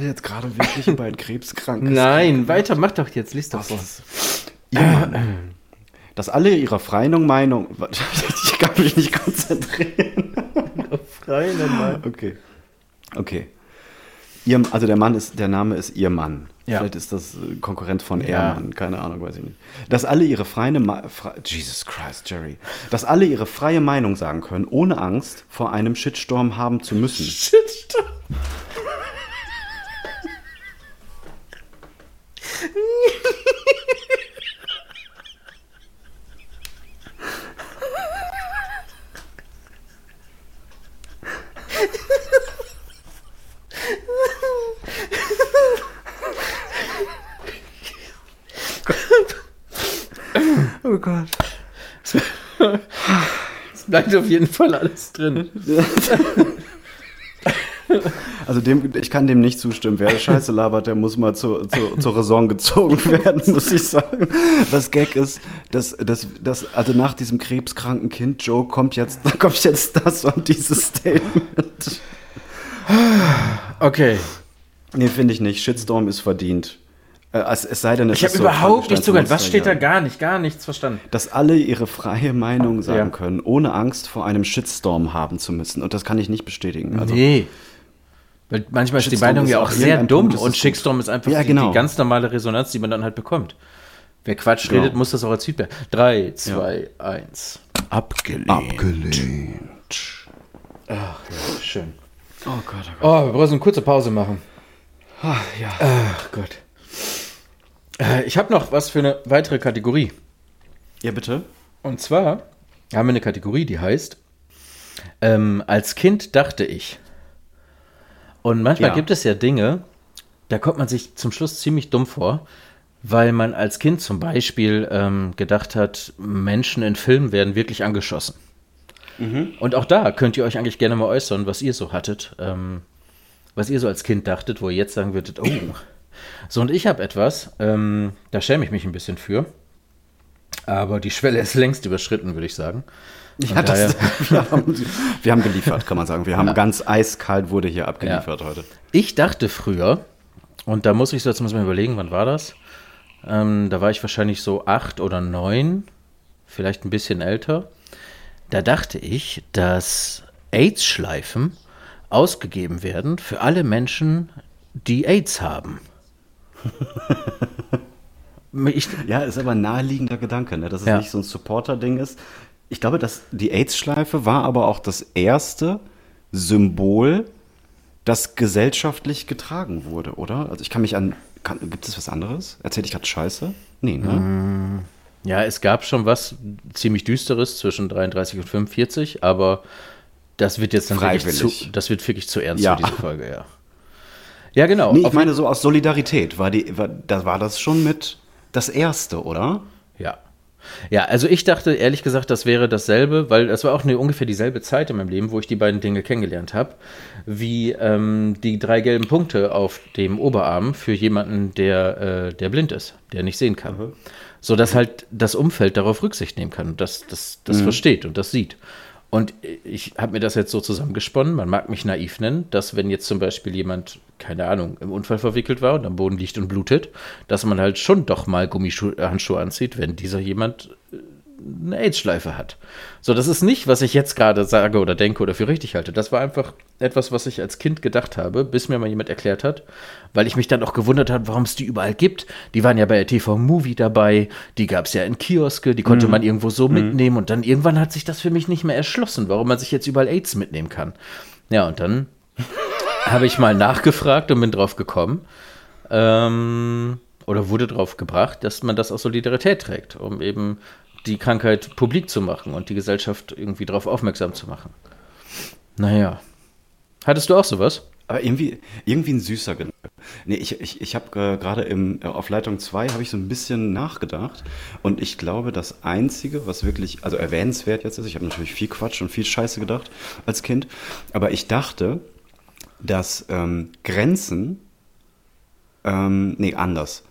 wir jetzt gerade wirklich über ein krebskrankes Nein, weiter, mach doch jetzt, lies doch vor. Ja, dass alle ihrer freien Meinung. [laughs] Ich kann mich nicht konzentrieren. Freien Mann. [laughs] Okay. Okay. Ihr, also der Mann ist, der Name ist ihr Mann. Ja. Vielleicht ist das äh, Konkurrent von Ja. Ehrmann, keine Ahnung, weiß ich nicht. Dass alle ihre freie Ma fre Jesus Christ, Jerry. Dass alle ihre freie Meinung sagen können, ohne Angst vor einem Shitstorm haben zu müssen. [laughs] Shitstorm. [laughs] Oh Gott. Es bleibt auf jeden Fall alles drin. [laughs] Also dem, ich kann dem nicht zustimmen. Wer Scheiße labert, der muss mal zu, zu, zur Raison gezogen [laughs] werden, muss ich sagen. Das Gag ist, dass, dass, dass also nach diesem krebskranken Kind Joe kommt jetzt, da [laughs] kommt jetzt das und dieses Statement. Okay. Nee, finde ich nicht. Shitstorm ist verdient. Äh, es, es sei denn, es Ich habe so überhaupt nicht zugehört. Was steht da ja. gar nicht, gar nichts verstanden. Dass alle ihre freie Meinung sagen Ja. können, ohne Angst vor einem Shitstorm haben zu müssen. Und das kann ich nicht bestätigen. Also, nee. Weil manchmal ist die Shitstorm Meinung ist ja auch sehr dumm Punkt, und Shitstorm ist einfach Ja, die, genau. die ganz normale Resonanz, die man dann halt bekommt. Wer Quatsch Genau. redet, muss das auch als Feedback. 3, 2, 1. abgelehnt. Abgelehnt. Schön. Oh Gott, oh Gott. Oh, wir brauchen eine kurze Pause machen. Ah, ja. Ach Gott. Äh, Ich habe noch was für eine weitere Kategorie. Ja, bitte. Und zwar haben wir eine Kategorie, die heißt ähm, Als Kind dachte ich. Und manchmal Ja. gibt es ja Dinge, da kommt man sich zum Schluss ziemlich dumm vor, weil man als Kind zum Beispiel ähm, gedacht hat, Menschen in Filmen werden wirklich angeschossen. Und auch da könnt ihr euch eigentlich gerne mal äußern, was ihr so hattet, ähm, was ihr so als Kind dachtet, wo ihr jetzt sagen würdet, oh. So, und ich habe etwas, ähm, da schäme ich mich ein bisschen für. Aber die Schwelle ist längst überschritten, würde ich sagen. Ja, das, [laughs] wir, haben, wir haben geliefert, kann man sagen. Wir haben ganz eiskalt wurde hier abgeliefert heute. Ich dachte früher, und da muss ich so jetzt mal überlegen, wann war das? Ähm, da war ich wahrscheinlich so acht oder neun, vielleicht ein bisschen älter. Da dachte ich, dass AIDS-Schleifen ausgegeben werden für alle Menschen, die AIDS haben. [laughs] ich, Ja, ist aber ein naheliegender Gedanke, ne? dass es Ja. nicht so ein Supporter-Ding ist. Ich glaube, dass die AIDS-Schleife war aber auch das erste Symbol, das gesellschaftlich getragen wurde, oder? Also ich kann mich an. Kann, gibt es was anderes? Erzähle ich gerade Scheiße? Nee, ne? Ja, es gab schon was ziemlich Düsteres zwischen 33 und 45, aber das wird jetzt dann wirklich zu, das wird wirklich zu ernst Ja. für diese Folge, ja. Ja, genau. Nee, ich Auf- meine so aus Solidarität. War, die, war, da war das schon mit das erste, oder? Ja. Ja, also ich dachte ehrlich gesagt, das wäre dasselbe, weil das war auch eine, ungefähr dieselbe Zeit in meinem Leben, wo ich die beiden Dinge kennengelernt habe, wie ähm, die drei gelben Punkte auf dem Oberarm für jemanden, der, äh, der blind ist, der nicht sehen kann. So dass halt das Umfeld darauf Rücksicht nehmen kann, das, das, das versteht und das sieht. Und ich habe mir das jetzt so zusammengesponnen, man mag mich naiv nennen, dass wenn jetzt zum Beispiel jemand, keine Ahnung, im Unfall verwickelt war und am Boden liegt und blutet, dass man halt schon doch mal Gummihandschuhe anzieht, wenn dieser jemand äh, eine AIDS-Schleife hat. So, das ist nicht, was ich jetzt gerade sage oder denke oder für richtig halte. Das war einfach etwas, was ich als Kind gedacht habe, bis mir mal jemand erklärt hat, weil ich mich dann auch gewundert habe, warum es die überall gibt. Die waren ja bei der TV-Movie dabei, die gab es ja in Kioske, die konnte man irgendwo so mitnehmen und dann irgendwann hat sich das für mich nicht mehr erschlossen, warum man sich jetzt überall AIDS mitnehmen kann. Ja, und dann [laughs] habe ich mal nachgefragt und bin drauf gekommen. Ähm, oder wurde drauf gebracht, dass man das aus Solidarität trägt, um eben die Krankheit publik zu machen und die Gesellschaft irgendwie darauf aufmerksam zu machen. Naja. Hattest du auch sowas? Aber irgendwie, irgendwie ein süßer Gedanke. Nee, ich, ich, ich habe äh, gerade äh, auf Leitung 2 habe ich so ein bisschen nachgedacht und ich glaube, das Einzige, was wirklich, also erwähnenswert jetzt ist, ich habe natürlich viel Quatsch und viel Scheiße gedacht als Kind, aber ich dachte, dass ähm, Grenzen, ähm, nee, anders.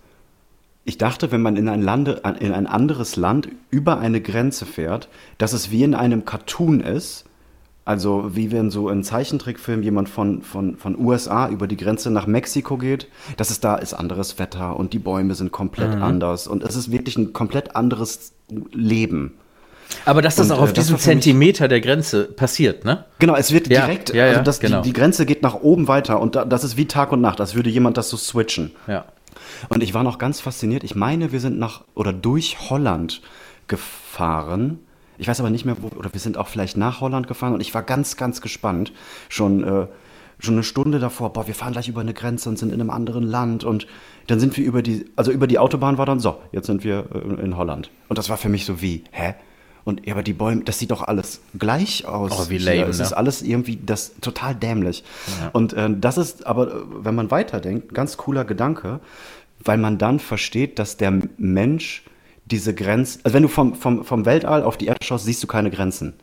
Ich dachte, wenn man in ein, Lande, in ein anderes Land über eine Grenze fährt, dass es wie in einem Cartoon ist, also wie wenn so ein Zeichentrickfilm jemand von, von, von USA über die Grenze nach Mexiko geht, dass es da ist anderes Wetter und die Bäume sind komplett anders und es ist wirklich ein komplett anderes Leben. Aber dass das Und, auch auf äh, diesem Zentimeter der Grenze passiert, ne? Genau, es wird Ja, direkt, ja, ja, also das, genau. die, die Grenze geht nach oben weiter und da, das ist wie Tag und Nacht, als würde jemand das so switchen. Ja. Und ich war noch ganz fasziniert. Ich meine, wir sind nach oder durch Holland gefahren. Ich weiß aber nicht mehr, wo, oder wir sind auch vielleicht nach Holland gefahren und ich war ganz, ganz gespannt. Schon, äh, schon eine Stunde davor, boah, wir fahren gleich über eine Grenze und sind in einem anderen Land und dann sind wir über die, also über die Autobahn war dann so, jetzt sind wir äh, in Holland. Und das war für mich so wie, hä? Und ja, aber die Bäume, das sieht doch alles gleich aus. Oh, wie lame, Es ne? ist alles irgendwie das total dämlich. Und äh, das ist aber, äh, wenn man weiterdenkt, ein ganz cooler Gedanke, weil man dann versteht, dass der Mensch diese Grenzen, also wenn du vom, vom, vom Weltall auf die Erde schaust, siehst du keine Grenzen.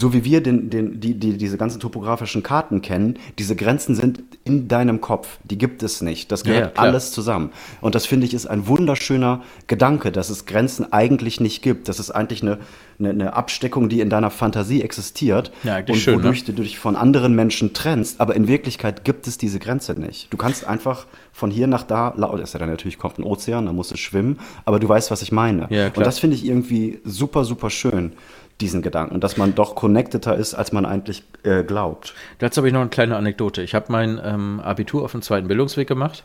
So wie wir den, den, die, die, diese ganzen topografischen Karten kennen, diese Grenzen sind in deinem Kopf. Die gibt es nicht. Das Ja, ja, gehört klar. alles zusammen. Und das finde ich ist ein wunderschöner Gedanke, dass es Grenzen eigentlich nicht gibt. Das ist eigentlich eine, eine, eine Absteckung, die in deiner Fantasie existiert Ja, und schön, ne? wodurch du dich von anderen Menschen trennst. Aber in Wirklichkeit gibt es diese Grenze nicht. Du kannst einfach von hier nach da, lau- das ist ja dann natürlich kommt ein Ozean, da musst du schwimmen, aber du weißt, was ich meine. Ja, und das finde ich irgendwie super, super schön, diesen Gedanken, dass man doch connecteder ist, als man eigentlich äh, glaubt. Dazu habe ich noch eine kleine Anekdote. Ich habe mein ähm, Abitur auf dem zweiten Bildungsweg gemacht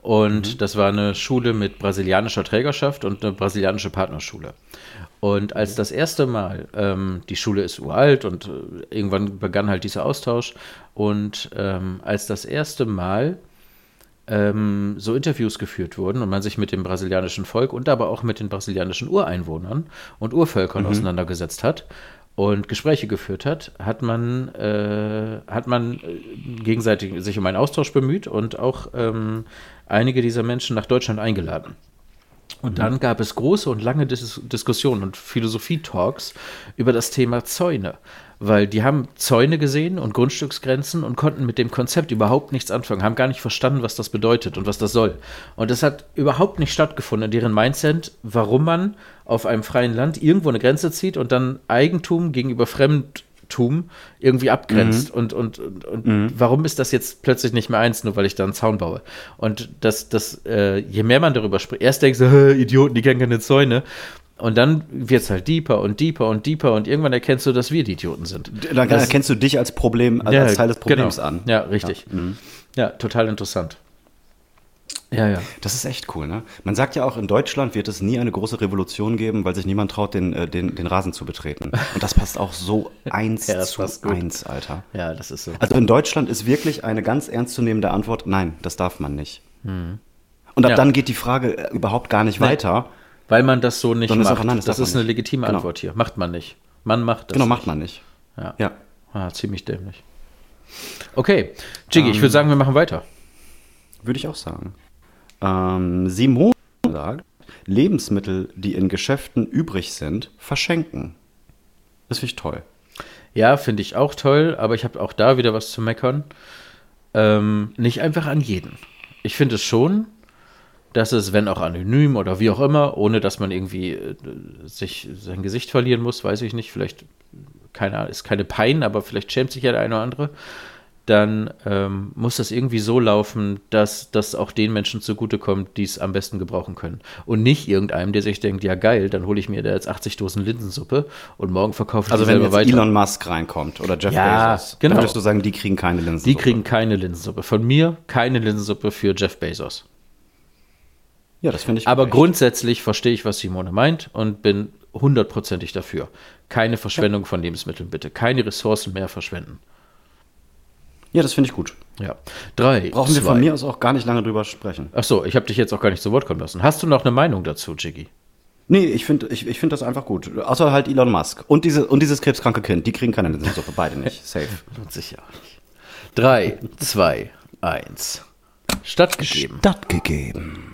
und das war eine Schule mit brasilianischer Trägerschaft und eine brasilianische Partnerschule. Und als das erste Mal, ähm, die Schule ist uralt und äh, irgendwann begann halt dieser Austausch und ähm, als das erste Mal ähm, so Interviews geführt wurden und man sich mit dem brasilianischen Volk und aber auch mit den brasilianischen Ureinwohnern und Urvölkern auseinandergesetzt hat und Gespräche geführt hat, hat man, äh, hat man äh, gegenseitig sich um einen Austausch bemüht und auch ähm, einige dieser Menschen nach Deutschland eingeladen. Und dann gab es große und lange Dis Diskussionen und Philosophie-Talks über das Thema Zäune. Weil die haben Zäune gesehen und Grundstücksgrenzen und konnten mit dem Konzept überhaupt nichts anfangen, haben gar nicht verstanden, was das bedeutet und was das soll. Und das hat überhaupt nicht stattgefunden in deren Mindset, warum man auf einem freien Land irgendwo eine Grenze zieht und dann Eigentum gegenüber Fremdtum irgendwie abgrenzt. Und, und, und, und warum ist das jetzt plötzlich nicht mehr eins, nur weil ich da einen Zaun baue? Und das, das, äh, je mehr man darüber spricht, erst denkst du, "Hä, [laughs] Idioten, die kennen keine Zäune. Und dann wird es halt deeper und deeper und deeper und irgendwann erkennst du, dass wir die Idioten sind. Dann Das- erkennst du dich als Problem, als, als Teil des Problems genau. an. Ja, richtig. Ja, total interessant. Ja, ja. Das ist echt cool, ne? Man sagt ja auch, in Deutschland wird es nie eine große Revolution geben, weil sich niemand traut, den, äh, den, den Rasen zu betreten. Und das passt auch so [laughs] eins Ja, zu eins, Alter. Ja, das ist so. Also in Deutschland ist wirklich eine ganz ernstzunehmende Antwort, nein, das darf man nicht. Und ab Ja. dann geht die Frage äh, überhaupt gar nicht Nee. weiter. Weil man das so nicht ist macht. einfach, nein, das das ist eine nicht. legitime Genau. Antwort hier. Macht man nicht. Man macht das. Genau, nicht. macht man nicht. Ja. Ja. Ah, ziemlich dämlich. Okay, Jiggy, ich würde sagen, wir machen weiter. Würde ich auch sagen. Ähm, Simone sagt, Lebensmittel, die in Geschäften übrig sind, verschenken. Das finde ich toll. Ja, finde ich auch toll, aber ich habe auch da wieder was zu meckern. Ähm, nicht einfach an jeden. Ich finde es schon, dass es, wenn auch anonym oder wie auch immer, ohne dass man irgendwie äh, sich sein Gesicht verlieren muss, weiß ich nicht, vielleicht keine, ist keine Pein, aber vielleicht schämt sich ja der eine oder andere, dann ähm, muss das irgendwie so laufen, dass das auch den Menschen zugutekommt, die es am besten gebrauchen können. Und nicht irgendeinem, der sich denkt, ja geil, dann hole ich mir da jetzt 80 Dosen Linsensuppe und morgen verkaufe ich Also die wenn selber weiter. Elon Musk reinkommt oder Jeff Ja, Bezos, genau. dann würdest du sagen, die kriegen keine Linsen. Die kriegen keine Linsensuppe. Von mir keine Linsensuppe für Jeff Bezos. Ja, das finde ich Aber echt. grundsätzlich verstehe ich, was Simone meint und bin hundertprozentig dafür. Keine Verschwendung von Lebensmitteln, bitte. Keine Ressourcen mehr verschwenden. Ja, das finde ich gut. Ja. Drei. Brauchen wir zwei. von mir aus auch gar nicht lange drüber sprechen. Ach so, ich habe dich jetzt auch gar nicht zu Wort kommen lassen. Hast du noch eine Meinung dazu, Jiggy? Nee, ich finde ich, ich find das einfach gut. Außer halt Elon Musk. Und, diese, und dieses krebskranke Kind, die kriegen keine Linsensuppe, beide nicht. [laughs] Safe. Lohnt sich ja nicht. 3, 2, 1. Stattgegeben. Stattgegeben.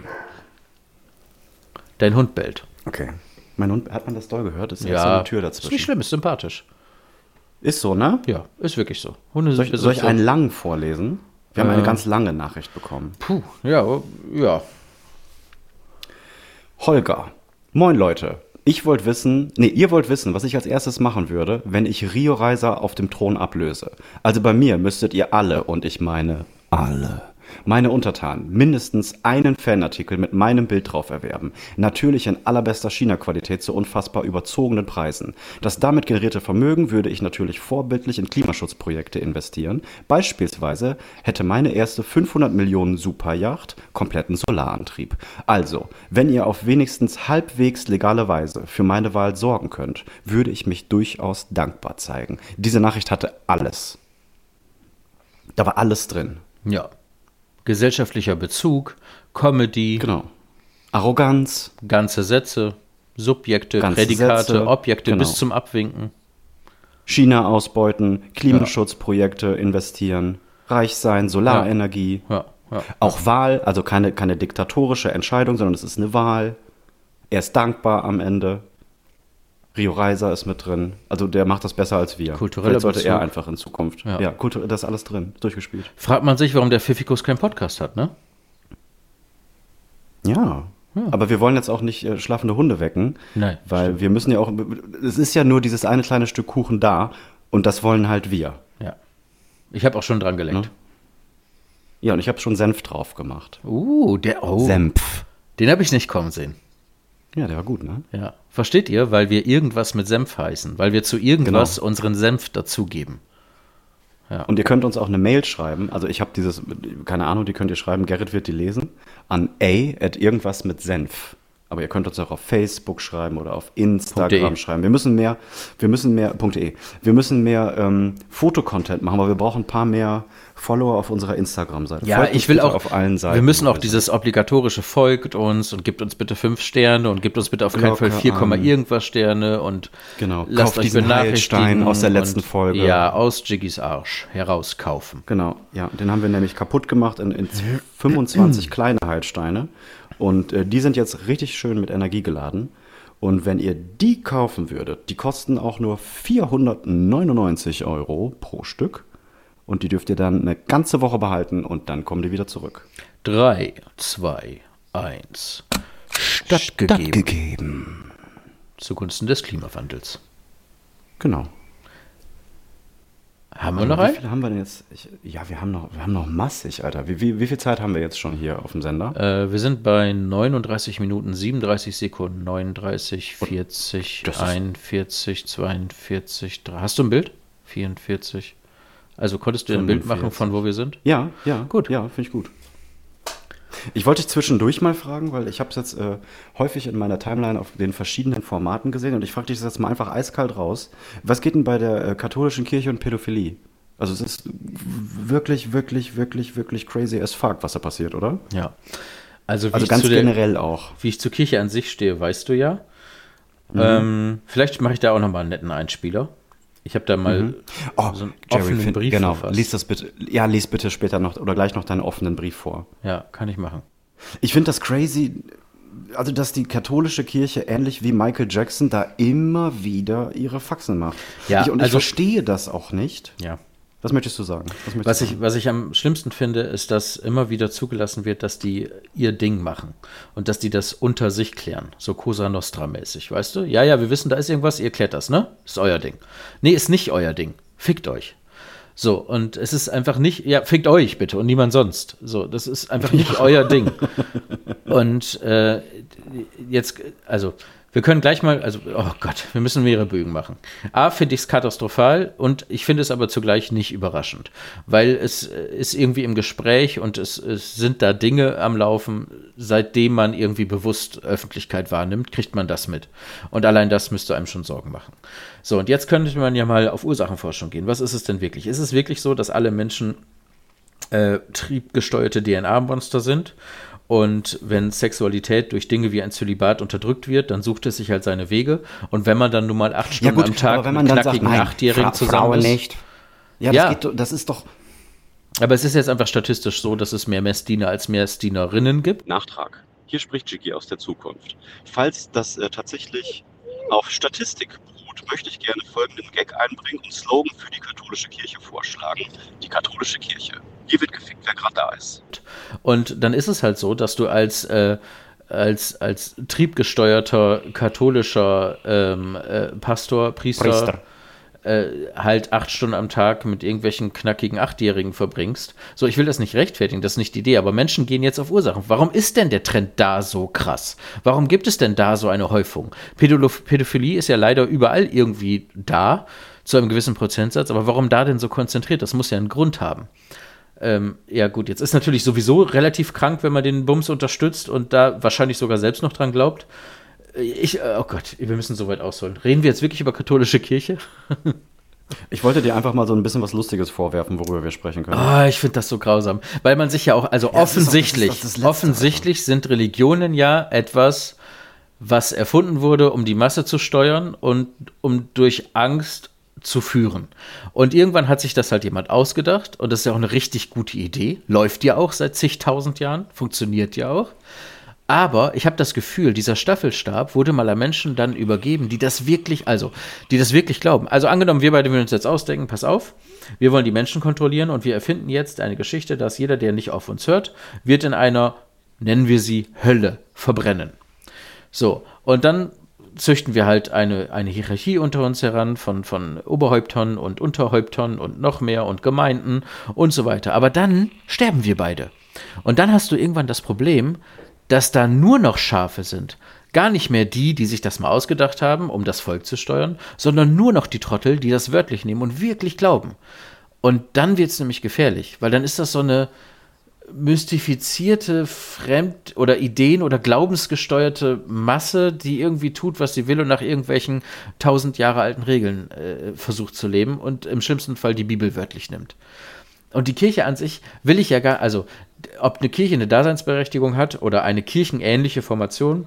Dein Hund bellt. Okay. Mein Hund, hat man das doll gehört? Ist ja, so eine Tür ist dazwischen. nicht schlimm, ist sympathisch. Ist so, ne? Ja, ist wirklich so. Hunde Soll ich, soll ich so- einen langen vorlesen? Wir haben eine Äh. ganz lange Nachricht bekommen. Puh, ja, ja. Holger. Moin Leute. Ich wollte wissen, nee, ihr wollt wissen, was ich als erstes machen würde, wenn ich Rio Reiser auf dem Thron ablöse. Also bei mir müsstet ihr alle, und ich meine alle, meine Untertanen mindestens einen Fanartikel mit meinem Bild drauf erwerben. Natürlich in allerbester China-Qualität zu unfassbar überzogenen Preisen. Das damit generierte Vermögen würde ich natürlich vorbildlich in Klimaschutzprojekte investieren. Beispielsweise hätte meine erste 500 Millionen Superjacht kompletten Solarantrieb. Also, wenn ihr auf wenigstens halbwegs legale Weise für meine Wahl sorgen könnt, würde ich mich durchaus dankbar zeigen. Diese Nachricht hatte alles. Da war alles drin. Ja. Gesellschaftlicher Bezug, Comedy, Genau. Arroganz, ganze Sätze, Subjekte, Ganze Prädikate, Sätze, Objekte genau. bis zum Abwinken. China ausbeuten, Klimaschutzprojekte investieren, reich sein, Solarenergie. Ja, ja. Auch Wahl, also keine, keine diktatorische Entscheidung, sondern es ist eine Wahl. Er ist dankbar am Ende. Rio Reiser ist mit drin. Also der macht das besser als wir. Kultureller Vielleicht sollte er einfach in Zukunft. Ja. Ja, kultur das ist alles drin, durchgespielt. Fragt man sich, warum der Pfiffikus keinen Podcast hat, ne? Ja. Aber wir wollen jetzt auch nicht äh, schlafende Hunde wecken. Nein, Weil wir müssen ja auch. Es ist ja nur dieses eine kleine Stück Kuchen da und das wollen halt wir. Ja. Ich habe auch schon dran geleckt. Ne? Ja, und ich habe schon Senf drauf gemacht. Uh, der, oh, Senf. den habe ich nicht kommen sehen. Ja, der war gut, ne? Ja. Versteht ihr? Weil wir irgendwas mit Senf heißen. Weil wir zu irgendwas Genau. unseren Senf dazugeben. Und ihr könnt uns auch eine Mail schreiben. Also ich habe dieses, keine Ahnung, die könnt ihr schreiben, Gerrit wird die lesen, an a at irgendwas mit Senf. Aber ihr könnt uns auch auf Facebook schreiben oder auf Instagram .de. schreiben. Wir müssen mehr, wir müssen mehr, .de. Wir müssen mehr ähm, Fotocontent machen, aber wir brauchen ein paar mehr Follower auf unserer Instagram-Seite. Ja, Folgt ich will auch. auf allen Seiten. wir müssen auch dieses obligatorische folgt uns und gibt uns bitte fünf Sterne und gibt uns bitte auf keinen Fall Glocke 4, an. irgendwas Sterne und Genau, lasst kauft euch benachrichtigen aus der letzten und, Folge. Ja, aus Jiggys Arsch herauskaufen. Genau, ja, den haben wir nämlich kaputt gemacht in, in 25 [clears throat] kleine Heilsteine. Und äh, die sind jetzt richtig schön mit Energie geladen. Und wenn ihr die kaufen würdet, die kosten auch nur 499 Euro pro Stück. Und die dürft ihr dann eine ganze Woche behalten und dann kommen die wieder zurück. 3, 2, 1. Stattgegeben. Stattgegeben. Zugunsten des Klimawandels. Genau. Haben wir noch Wie einen? viel haben wir denn jetzt? Ich, ja, wir haben noch, wir haben noch massig, Alter. Wie, wie, wie viel Zeit haben wir jetzt schon hier auf dem Sender? Äh, wir sind bei 39 Minuten, 37 Sekunden, 39, 40, Das ist- 41, 42, 3. Hast du ein Bild? 44. Also konntest du ein Bild machen 45. von wo wir sind? Ja, ja, Gut. Ja, finde ich gut. Ich wollte dich zwischendurch mal fragen, weil ich habe es jetzt äh, häufig in meiner Timeline auf den verschiedenen Formaten gesehen und ich frage dich das jetzt mal einfach eiskalt raus. Was geht denn bei der äh, katholischen Kirche und Pädophilie? Also es ist wirklich, wirklich, wirklich, wirklich crazy as fuck, was da passiert, oder? Ja. Also, wie, Also ganz der, generell auch. wie ich zur Kirche an sich stehe, weißt du ja. Mhm. Ähm, vielleicht mache ich da auch nochmal einen netten Einspieler. Ich habe da mal Oh, so einen Jerry, offenen find- Brief genau, verfasst. lies das bitte. Ja, lies bitte später noch oder gleich noch deinen offenen Brief vor. Ja, kann ich machen. Ich finde das crazy, also dass die katholische Kirche ähnlich wie Michael Jackson da immer wieder ihre Faxen macht. Ja, ich, und ich also- verstehe das auch nicht. Ja. Was möchtest du sagen? Was, Was du ich, sagen? was ich am schlimmsten finde, ist, dass immer wieder zugelassen wird, dass die ihr Ding machen und dass die das unter sich klären, so Cosa Nostra-mäßig, weißt du? Ja, ja, wir wissen, da ist irgendwas, ihr klärt das, ne? Ist euer Ding. Nee, ist nicht euer Ding. Fickt euch. So, und es ist einfach nicht, ja, fickt euch bitte und niemand sonst. So, das ist einfach nicht [laughs] euer Ding. Und äh, jetzt, also, wir können gleich mal, also, oh Gott, wir müssen mehrere Bögen machen. A, finde ich es katastrophal und ich finde es aber zugleich nicht überraschend, weil es äh, ist irgendwie im Gespräch und es, es sind da Dinge am Laufen, seitdem man irgendwie bewusst Öffentlichkeit wahrnimmt, kriegt man das mit. Und allein das müsste einem schon Sorgen machen. So, und jetzt könnte man ja mal auf Ursachenforschung gehen. Was ist es denn wirklich? Ist es wirklich so, dass alle Menschen äh, triebgesteuerte DNA-Monster sind. Und wenn Sexualität durch Dinge wie ein Zölibat unterdrückt wird, dann sucht es sich halt seine Wege. Und wenn man dann nun mal acht Stunden am Tag aber wenn mit knackigen sagt, nein, Achtjährigen Fra zusammen Frauen ist, nicht. Ja, Ja. Das, geht, das ist doch, Aber es ist jetzt einfach statistisch so, dass es mehr Messdiener als Messdienerinnen gibt. Nachtrag. Hier spricht Jiggy aus der Zukunft. Falls das äh, tatsächlich auf Statistik beruht, möchte ich gerne folgenden Gag einbringen und Slogan für die katholische Kirche vorschlagen. Die katholische Kirche. Hier wird gefickt, wer gerade da ist. Und dann ist es halt so, dass du als, äh, als, als triebgesteuerter katholischer ähm, äh, Pastor, Priester, Priester. Äh, halt acht Stunden am Tag mit irgendwelchen knackigen Achtjährigen verbringst. So, ich will das nicht rechtfertigen, das ist nicht die Idee, aber Menschen gehen jetzt auf Ursachen. Warum ist denn der Trend da so krass? Warum gibt es denn da so eine Häufung? Pädolo Pädophilie ist ja leider überall irgendwie da, zu einem gewissen Prozentsatz, aber warum da denn so konzentriert? Das muss ja einen Grund haben. Ähm, ja, gut, jetzt ist natürlich sowieso relativ krank, wenn man den Bums unterstützt und da wahrscheinlich sogar selbst noch dran glaubt. Ich, äh, oh Gott, wir müssen so weit ausholen. Reden wir jetzt wirklich über katholische Kirche? [laughs] Ich wollte dir einfach mal so ein bisschen was Lustiges vorwerfen, worüber wir sprechen können. Ah, ich finde das so grausam. Weil man sich ja auch, also Ja, offensichtlich, das das Letzte. offensichtlich sind Religionen ja etwas, was erfunden wurde, um die Masse zu steuern und um durch Angst zu führen. Und irgendwann hat sich das halt jemand ausgedacht und das ist ja auch eine richtig gute Idee. Läuft ja auch seit zigtausend Jahren, funktioniert ja auch. Aber ich habe das Gefühl, dieser Staffelstab wurde mal an Menschen dann übergeben, die das wirklich, also, die das wirklich glauben. Also angenommen, wir beide würden uns jetzt ausdenken, pass auf, wir wollen die Menschen kontrollieren und wir erfinden jetzt eine Geschichte, dass jeder, der nicht auf uns hört, wird in einer, nennen wir sie, Hölle verbrennen. So, und dann züchten wir halt eine, eine Hierarchie unter uns heran von, von Oberhäuptern und Unterhäuptern und noch mehr und Gemeinden und so weiter. Aber dann sterben wir beide. Und dann hast du irgendwann das Problem, dass da nur noch Schafe sind. Gar nicht mehr die, die sich das mal ausgedacht haben, um das Volk zu steuern, sondern nur noch die Trottel, die das wörtlich nehmen und wirklich glauben. Und dann wird es nämlich gefährlich, weil dann ist das so eine mystifizierte Fremd- oder Ideen- oder glaubensgesteuerte Masse, die irgendwie tut, was sie will und nach irgendwelchen tausend Jahre alten Regeln äh, versucht zu leben und im schlimmsten Fall die Bibel wörtlich nimmt. Und die Kirche an sich will ich ja gar, also ob eine Kirche eine Daseinsberechtigung hat oder eine kirchenähnliche Formation,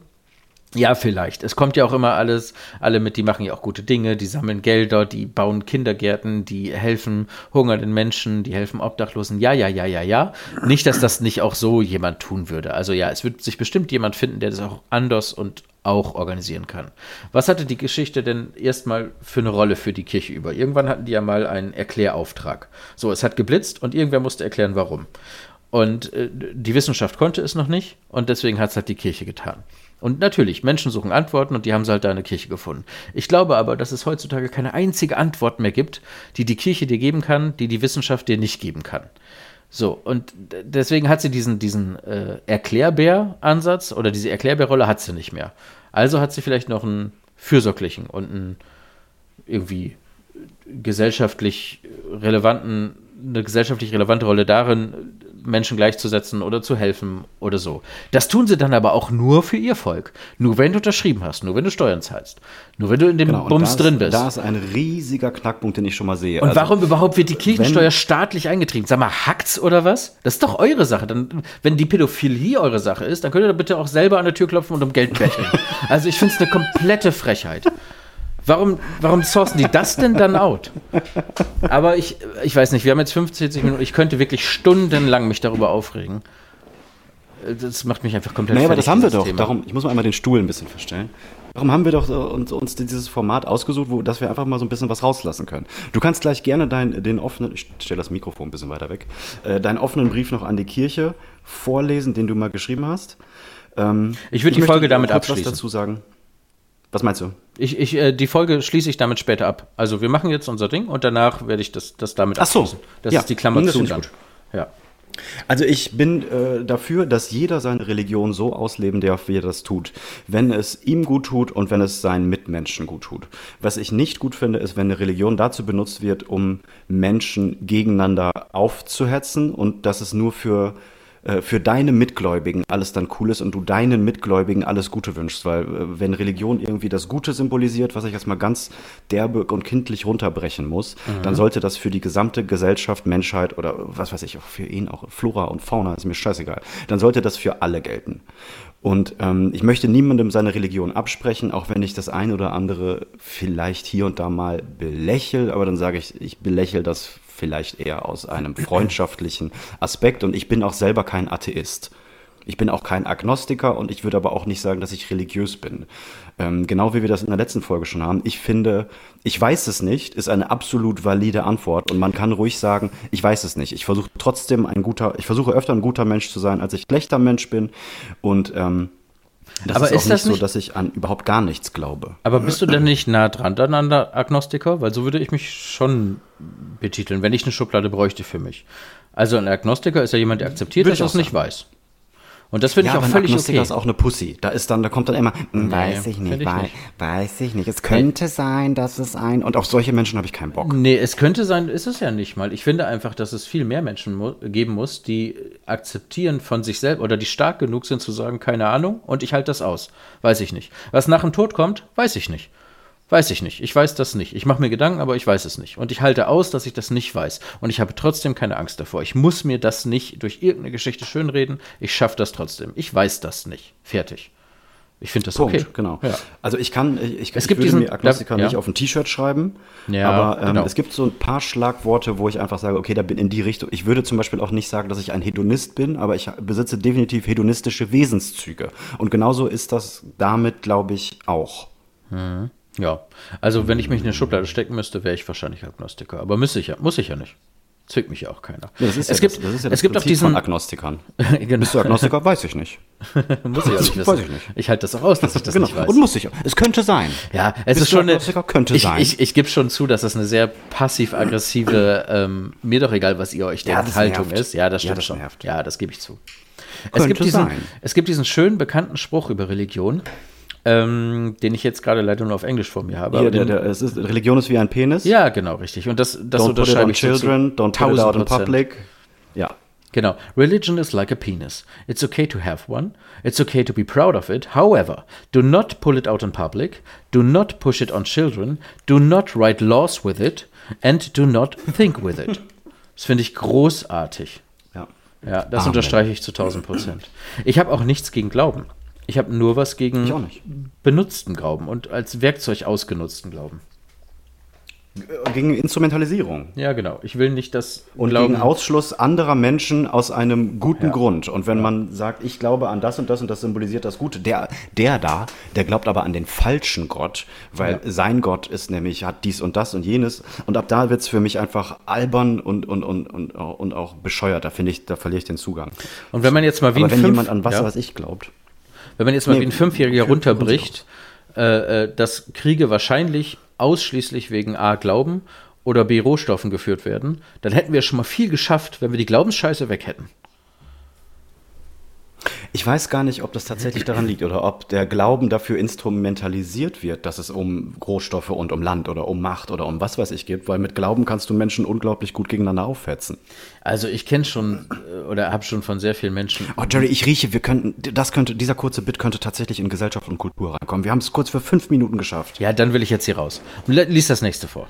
ja, vielleicht. Es kommt ja auch immer alles, alle mit, die machen ja auch gute Dinge, die sammeln Gelder, die bauen Kindergärten, die helfen hungernden Menschen, die helfen Obdachlosen. Ja, ja, ja, ja, ja. Nicht, dass das nicht auch so jemand tun würde. Also ja, es wird sich bestimmt jemand finden, der das auch anders und auch organisieren kann. Was hatte die Geschichte denn erstmal für eine Rolle für die Kirche über? Irgendwann hatten die ja mal einen Erklärauftrag. So, es hat geblitzt und irgendwer musste erklären, warum. Und äh, die Wissenschaft konnte es noch nicht und deswegen hat es halt die Kirche getan. Und natürlich, Menschen suchen Antworten und die haben sie halt da in der Kirche gefunden. Ich glaube aber, dass es heutzutage keine einzige Antwort mehr gibt, die die Kirche dir geben kann, die die Wissenschaft dir nicht geben kann. So, und deswegen hat sie diesen, diesen äh, Erklärbär-Ansatz oder diese Erklärbär-Rolle hat sie nicht mehr. Also hat sie vielleicht noch einen fürsorglichen und einen irgendwie gesellschaftlich relevanten, eine gesellschaftlich relevante Rolle darin, Menschen gleichzusetzen oder zu helfen oder so. Das tun sie dann aber auch nur für ihr Volk. Nur wenn du unterschrieben hast, nur wenn du Steuern zahlst, nur wenn du in dem Genau, Bums da drin ist, bist. Da ist ein riesiger Knackpunkt, den ich schon mal sehe. Und Also, warum überhaupt wird die Kirchensteuer wenn- staatlich eingetrieben? Sag mal, hackt's oder was? Das ist doch eure Sache. Dann, wenn die Pädophilie eure Sache ist, dann könnt ihr doch bitte auch selber an der Tür klopfen und um Geld betteln. [laughs] also ich finde es eine komplette Frechheit. Warum, warum sourcen die das denn dann out? Aber ich, ich weiß nicht, wir haben jetzt 45 Minuten, ich könnte wirklich stundenlang mich darüber aufregen. Das macht mich einfach komplett Naja, aber das haben wir doch. Thema. Darum, ich muss mal einmal den Stuhl ein bisschen verstellen. Darum haben wir doch äh, uns, uns dieses Format ausgesucht, wo, dass wir einfach mal so ein bisschen was rauslassen können. Du kannst gleich gerne dein, den offenen, ich stelle das Mikrofon ein bisschen weiter weg, äh, deinen offenen Brief noch an die Kirche vorlesen, den du mal geschrieben hast. Ähm, Ich würde die Folge damit abschließen. was dazu sagen. Was meinst du? Ich, ich, äh, die Folge schließe ich damit später ab. Also wir machen jetzt unser Ding und danach werde ich das, das damit Ach so. abschließen. Das Ja. ist die Klammer zu dann. gut. Ja. Also ich bin äh, dafür, dass jeder seine Religion so ausleben darf, wie er das tut. Wenn es ihm gut tut und wenn es seinen Mitmenschen gut tut. Was ich nicht gut finde, ist, wenn eine Religion dazu benutzt wird, um Menschen gegeneinander aufzuhetzen und dass es nur für äh, für deine Mitgläubigen alles dann cool ist und du deinen Mitgläubigen alles Gute wünschst, weil äh, wenn Religion irgendwie das Gute symbolisiert, was ich jetzt mal ganz derbe und kindlich runterbrechen muss, dann sollte das für die gesamte Gesellschaft, Menschheit oder was weiß ich, auch für ihn, auch Flora und Fauna, ist mir scheißegal, dann sollte das für alle gelten. Und ähm, ich möchte niemandem seine Religion absprechen, auch wenn ich das ein oder andere vielleicht hier und da mal belächel, aber dann sage ich, ich belächel das vielleicht eher aus einem freundschaftlichen Aspekt und ich bin auch selber kein Atheist. Ich bin auch kein Agnostiker und ich würde aber auch nicht sagen, dass ich religiös bin. Ähm, genau wie wir das in der letzten Folge schon haben. Ich finde, ich weiß es nicht, ist eine absolut valide Antwort und man kann ruhig sagen, ich weiß es nicht. Ich versuche trotzdem ein guter, ich versuche öfter ein guter Mensch zu sein, als ich schlechter Mensch bin und ähm, das Aber ist auch ist das nicht so, nicht- dass ich an überhaupt gar nichts glaube. Aber bist du denn nicht nah dran an einer Agnostiker? Weil so würde ich mich schon betiteln, wenn ich eine Schublade bräuchte für mich. Also ein Agnostiker ist ja jemand, der akzeptiert, Würde dass er ich es auch nicht weiß. Und das finde ich auch völlig Agnostiker okay. ist auch eine Pussy. Da ist dann, da kommt dann immer, hm, weiß ich nicht, ich wei- nicht. weiß ich nicht. Es könnte sein, dass es ein und auf solche Menschen habe ich keinen Bock. Nee, es könnte sein, ist es ja nicht mal. Ich finde einfach, dass es viel mehr Menschen mu geben muss, die akzeptieren von sich selbst oder die stark genug sind zu sagen, keine Ahnung und ich halte das aus. Weiß ich nicht. Was nach dem Tod kommt, weiß ich nicht. Weiß ich nicht. Ich weiß das nicht. Ich mache mir Gedanken, aber ich weiß es nicht. Und ich halte aus, dass ich das nicht weiß. Und ich habe trotzdem keine Angst davor. Ich muss mir das nicht durch irgendeine Geschichte schönreden. Ich schaffe das trotzdem. Ich weiß das nicht. Fertig. Ich finde das Punkt, okay. genau. Ja. Also ich kann, ich, ich, Es ich gibt würde diesen- mir Agnostiker ja. nicht auf ein T-Shirt schreiben, Ja, aber ähm, genau. es gibt so ein paar Schlagworte, wo ich einfach sage, okay, da bin in die Richtung. Ich würde zum Beispiel auch nicht sagen, dass ich ein Hedonist bin, aber ich besitze definitiv hedonistische Wesenszüge. Und genauso ist das damit, glaube ich, auch. Ja, also wenn ich mich in eine Schublade stecken müsste, wäre ich wahrscheinlich Agnostiker. Aber muss ich ja, muss ich ja nicht. Zwickt mich ja auch keiner. Ja, das ist es ja gibt, das, das ist ja es gibt auch diesen, von Agnostikern. [laughs] genau, Bist du Agnostiker? Weiß ich nicht. [laughs] muss ich ja nicht wissen. Weiß ich nicht. Ich halte das auch aus, dass ich das genau. nicht weiß. Und muss ich. Es könnte sein. ja, es Bist ist schon eine, Agnostiker? Könnte ich, sein. Ich, ich gebe schon zu, dass das eine sehr passiv-aggressive, [clears throat] ähm, mir doch egal, was ihr euch Ja, denkt, das Haltung nervt. ist. Ja, das Ja, stimmt das schon. nervt. Ja, das gebe ich zu. Es Könnte gibt, diesen, sein. es gibt diesen schönen bekannten Spruch über Religion, ähm, den ich jetzt gerade leider nur auf Englisch vor mir habe. Hier, der, der, es ist, Religion ist wie ein Penis. ja, genau, richtig. Und das, das don't put it on ich so children, don't put it out in 1000 Prozent. public. Ja. Genau. Religion is like a penis. It's okay to have one. It's okay to be proud of it. However, do not pull it out in public. Do not push it on children. Do not write laws with it. And do not think with it. [laughs] Das finde ich großartig. ja. Ja, das Amen. unterstreiche ich zu 1000 Prozent. Ich habe auch nichts gegen Glauben. Ich habe nur was gegen benutzten Glauben und als Werkzeug ausgenutzten Glauben. Gegen Instrumentalisierung. Ja, genau. Ich will nicht, dass Und gegen Ausschluss anderer Menschen aus einem guten Grund. Und wenn man sagt, ich glaube an das und das und das symbolisiert das Gute, der, der da, der glaubt aber an den falschen Gott, weil sein Gott ist nämlich, hat dies und das und jenes. Und ab da wird es für mich einfach albern und, und, und, und, und auch bescheuert. Da finde ich, da verliere ich den Zugang. Und wenn man jetzt mal wie aber ein wenn Fünf- jemand an was, ja. was ich glaubt. Wenn man jetzt mal Nee, wie ein Fünfjähriger runterbricht, äh, äh, dass Kriege wahrscheinlich ausschließlich wegen A Glauben oder B Rohstoffen geführt werden, dann hätten wir schon mal viel geschafft, wenn wir die Glaubensscheiße weg hätten. Ich weiß gar nicht, ob das tatsächlich daran liegt oder ob der Glauben dafür instrumentalisiert wird, dass es um Rohstoffe und um Land oder um Macht oder um was weiß ich gibt, weil mit Glauben kannst du Menschen unglaublich gut gegeneinander aufhetzen. Also ich kenne schon äh, oder habe schon von sehr vielen Menschen. Oh, Jerry, ich rieche, wir könnten, das könnte, dieser kurze Bit könnte tatsächlich in Gesellschaft und Kultur reinkommen. Wir haben es kurz für fünf Minuten geschafft. Ja, dann will ich jetzt hier raus. Lies das nächste vor.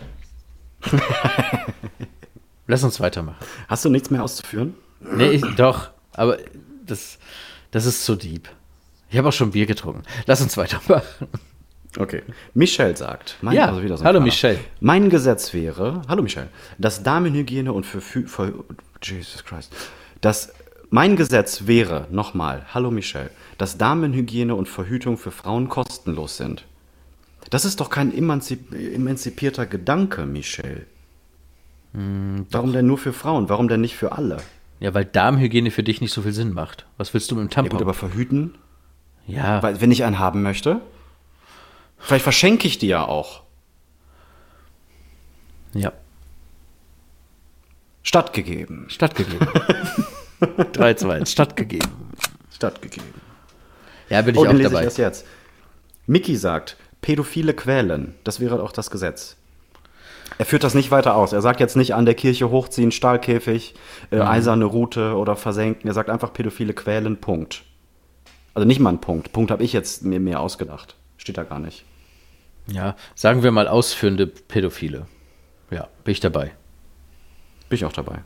[laughs] Lass uns weitermachen. Hast du nichts mehr auszuführen? Nee, ich, doch, aber das, das ist zu deep. Ich habe auch schon Bier getrunken. Lass uns weitermachen. Okay. Michelle sagt, mein, Ja, also so hallo. Michelle. Mein Gesetz wäre, hallo Michelle, dass Damenhygiene und für, für, für Jesus Christ, dass mein Gesetz wäre, nochmal, hallo Michelle, dass Damenhygiene und Verhütung für Frauen kostenlos sind. Das ist doch kein emanzip emanzipierter Gedanke, Michelle. Hm, Warum denn nur für Frauen? Warum denn nicht für alle? Ja, weil Darmhygiene für dich nicht so viel Sinn macht. Was willst du mit dem Ja, Tampon? gut, aber verhüten, ja, weil, wenn ich einen haben möchte, vielleicht verschenke ich die ja auch. ja. Stattgegeben. Stattgegeben. 3, 2, 1, stattgegeben. Stattgegeben. Ja, bin ich Oh, auch den lese dabei. ich erst jetzt. Mickey sagt, Pädophile quälen. Das wäre auch das Gesetz. Er führt das nicht weiter aus. Er sagt jetzt nicht an der Kirche hochziehen, Stahlkäfig, äh, Mhm. eiserne Rute oder versenken. Er sagt einfach Pädophile quälen, Punkt. Also nicht mal ein Punkt. Punkt habe ich jetzt mir mehr ausgedacht. Steht da gar nicht. Ja, sagen wir mal ausführende Pädophile. Ja, bin ich dabei. Bin ich auch dabei.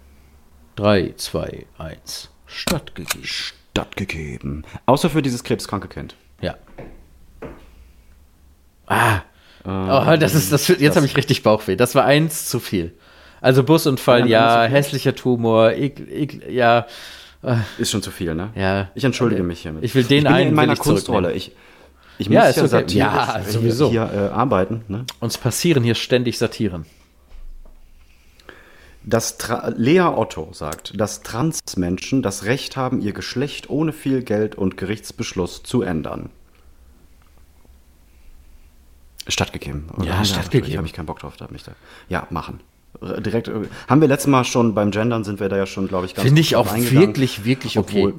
3, 2, 1, stattgegeben. Stattgegeben. Außer für dieses krebskranke Kind. Ja. Ah. Oh, das ist, das, jetzt habe ich richtig Bauchweh. Das war eins zu viel. Also Busunfall, ja, viel? hässlicher Tumor, ekel, ekel, ja, Ist schon zu viel, ne? Ja. Ich entschuldige mich hiermit. Ich will den ich bin ja einen in meiner Kunstrolle. Ich, ich muss Ja, ja, okay. Ja, hier- sowieso. hier, äh, arbeiten. Ne? uns passieren hier ständig Satiren. Das Tra Lea Otto sagt, dass Transmenschen das Recht haben, ihr Geschlecht ohne viel Geld und Gerichtsbeschluss zu ändern. Stattgegeben. oder? Ja, stattgegeben. Ich habe ich keinen Bock drauf, da hab ich da. Ja, machen. R- Direkt, äh, haben wir letztes Mal schon beim Gendern, sind wir da ja schon, glaube ich, ganz Finde ich auch wirklich, wirklich okay.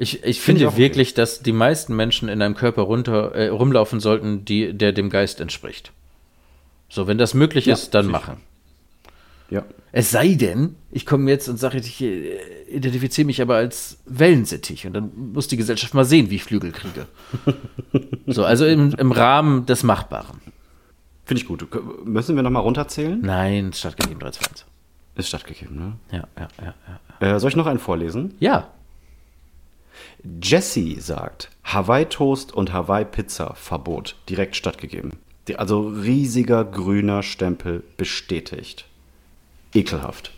Ich, ich Finde finde ich auch okay. wirklich, dass die meisten Menschen in einem Körper runter, äh, rumlaufen sollten, die, der dem Geist entspricht. So, wenn das möglich Ja, ist, dann sicher. machen. Ja. Es sei denn, ich komme jetzt und sage, ich äh, identifiziere mich aber als Wellensittich und dann muss die Gesellschaft mal sehen, wie ich Flügel kriege. [laughs] so, also im, im Rahmen des Machbaren. Finde ich gut. Müssen wir nochmal runterzählen? Nein, stattgegeben 3, 2, 1. Ist stattgegeben, ne? Ja, ja, ja, ja. Äh, soll ich noch einen vorlesen? Ja, Jesse sagt, Hawaii-Toast und Hawaii-Pizza Verbot. Direkt stattgegeben. Also riesiger grüner Stempel bestätigt. Ekelhaft.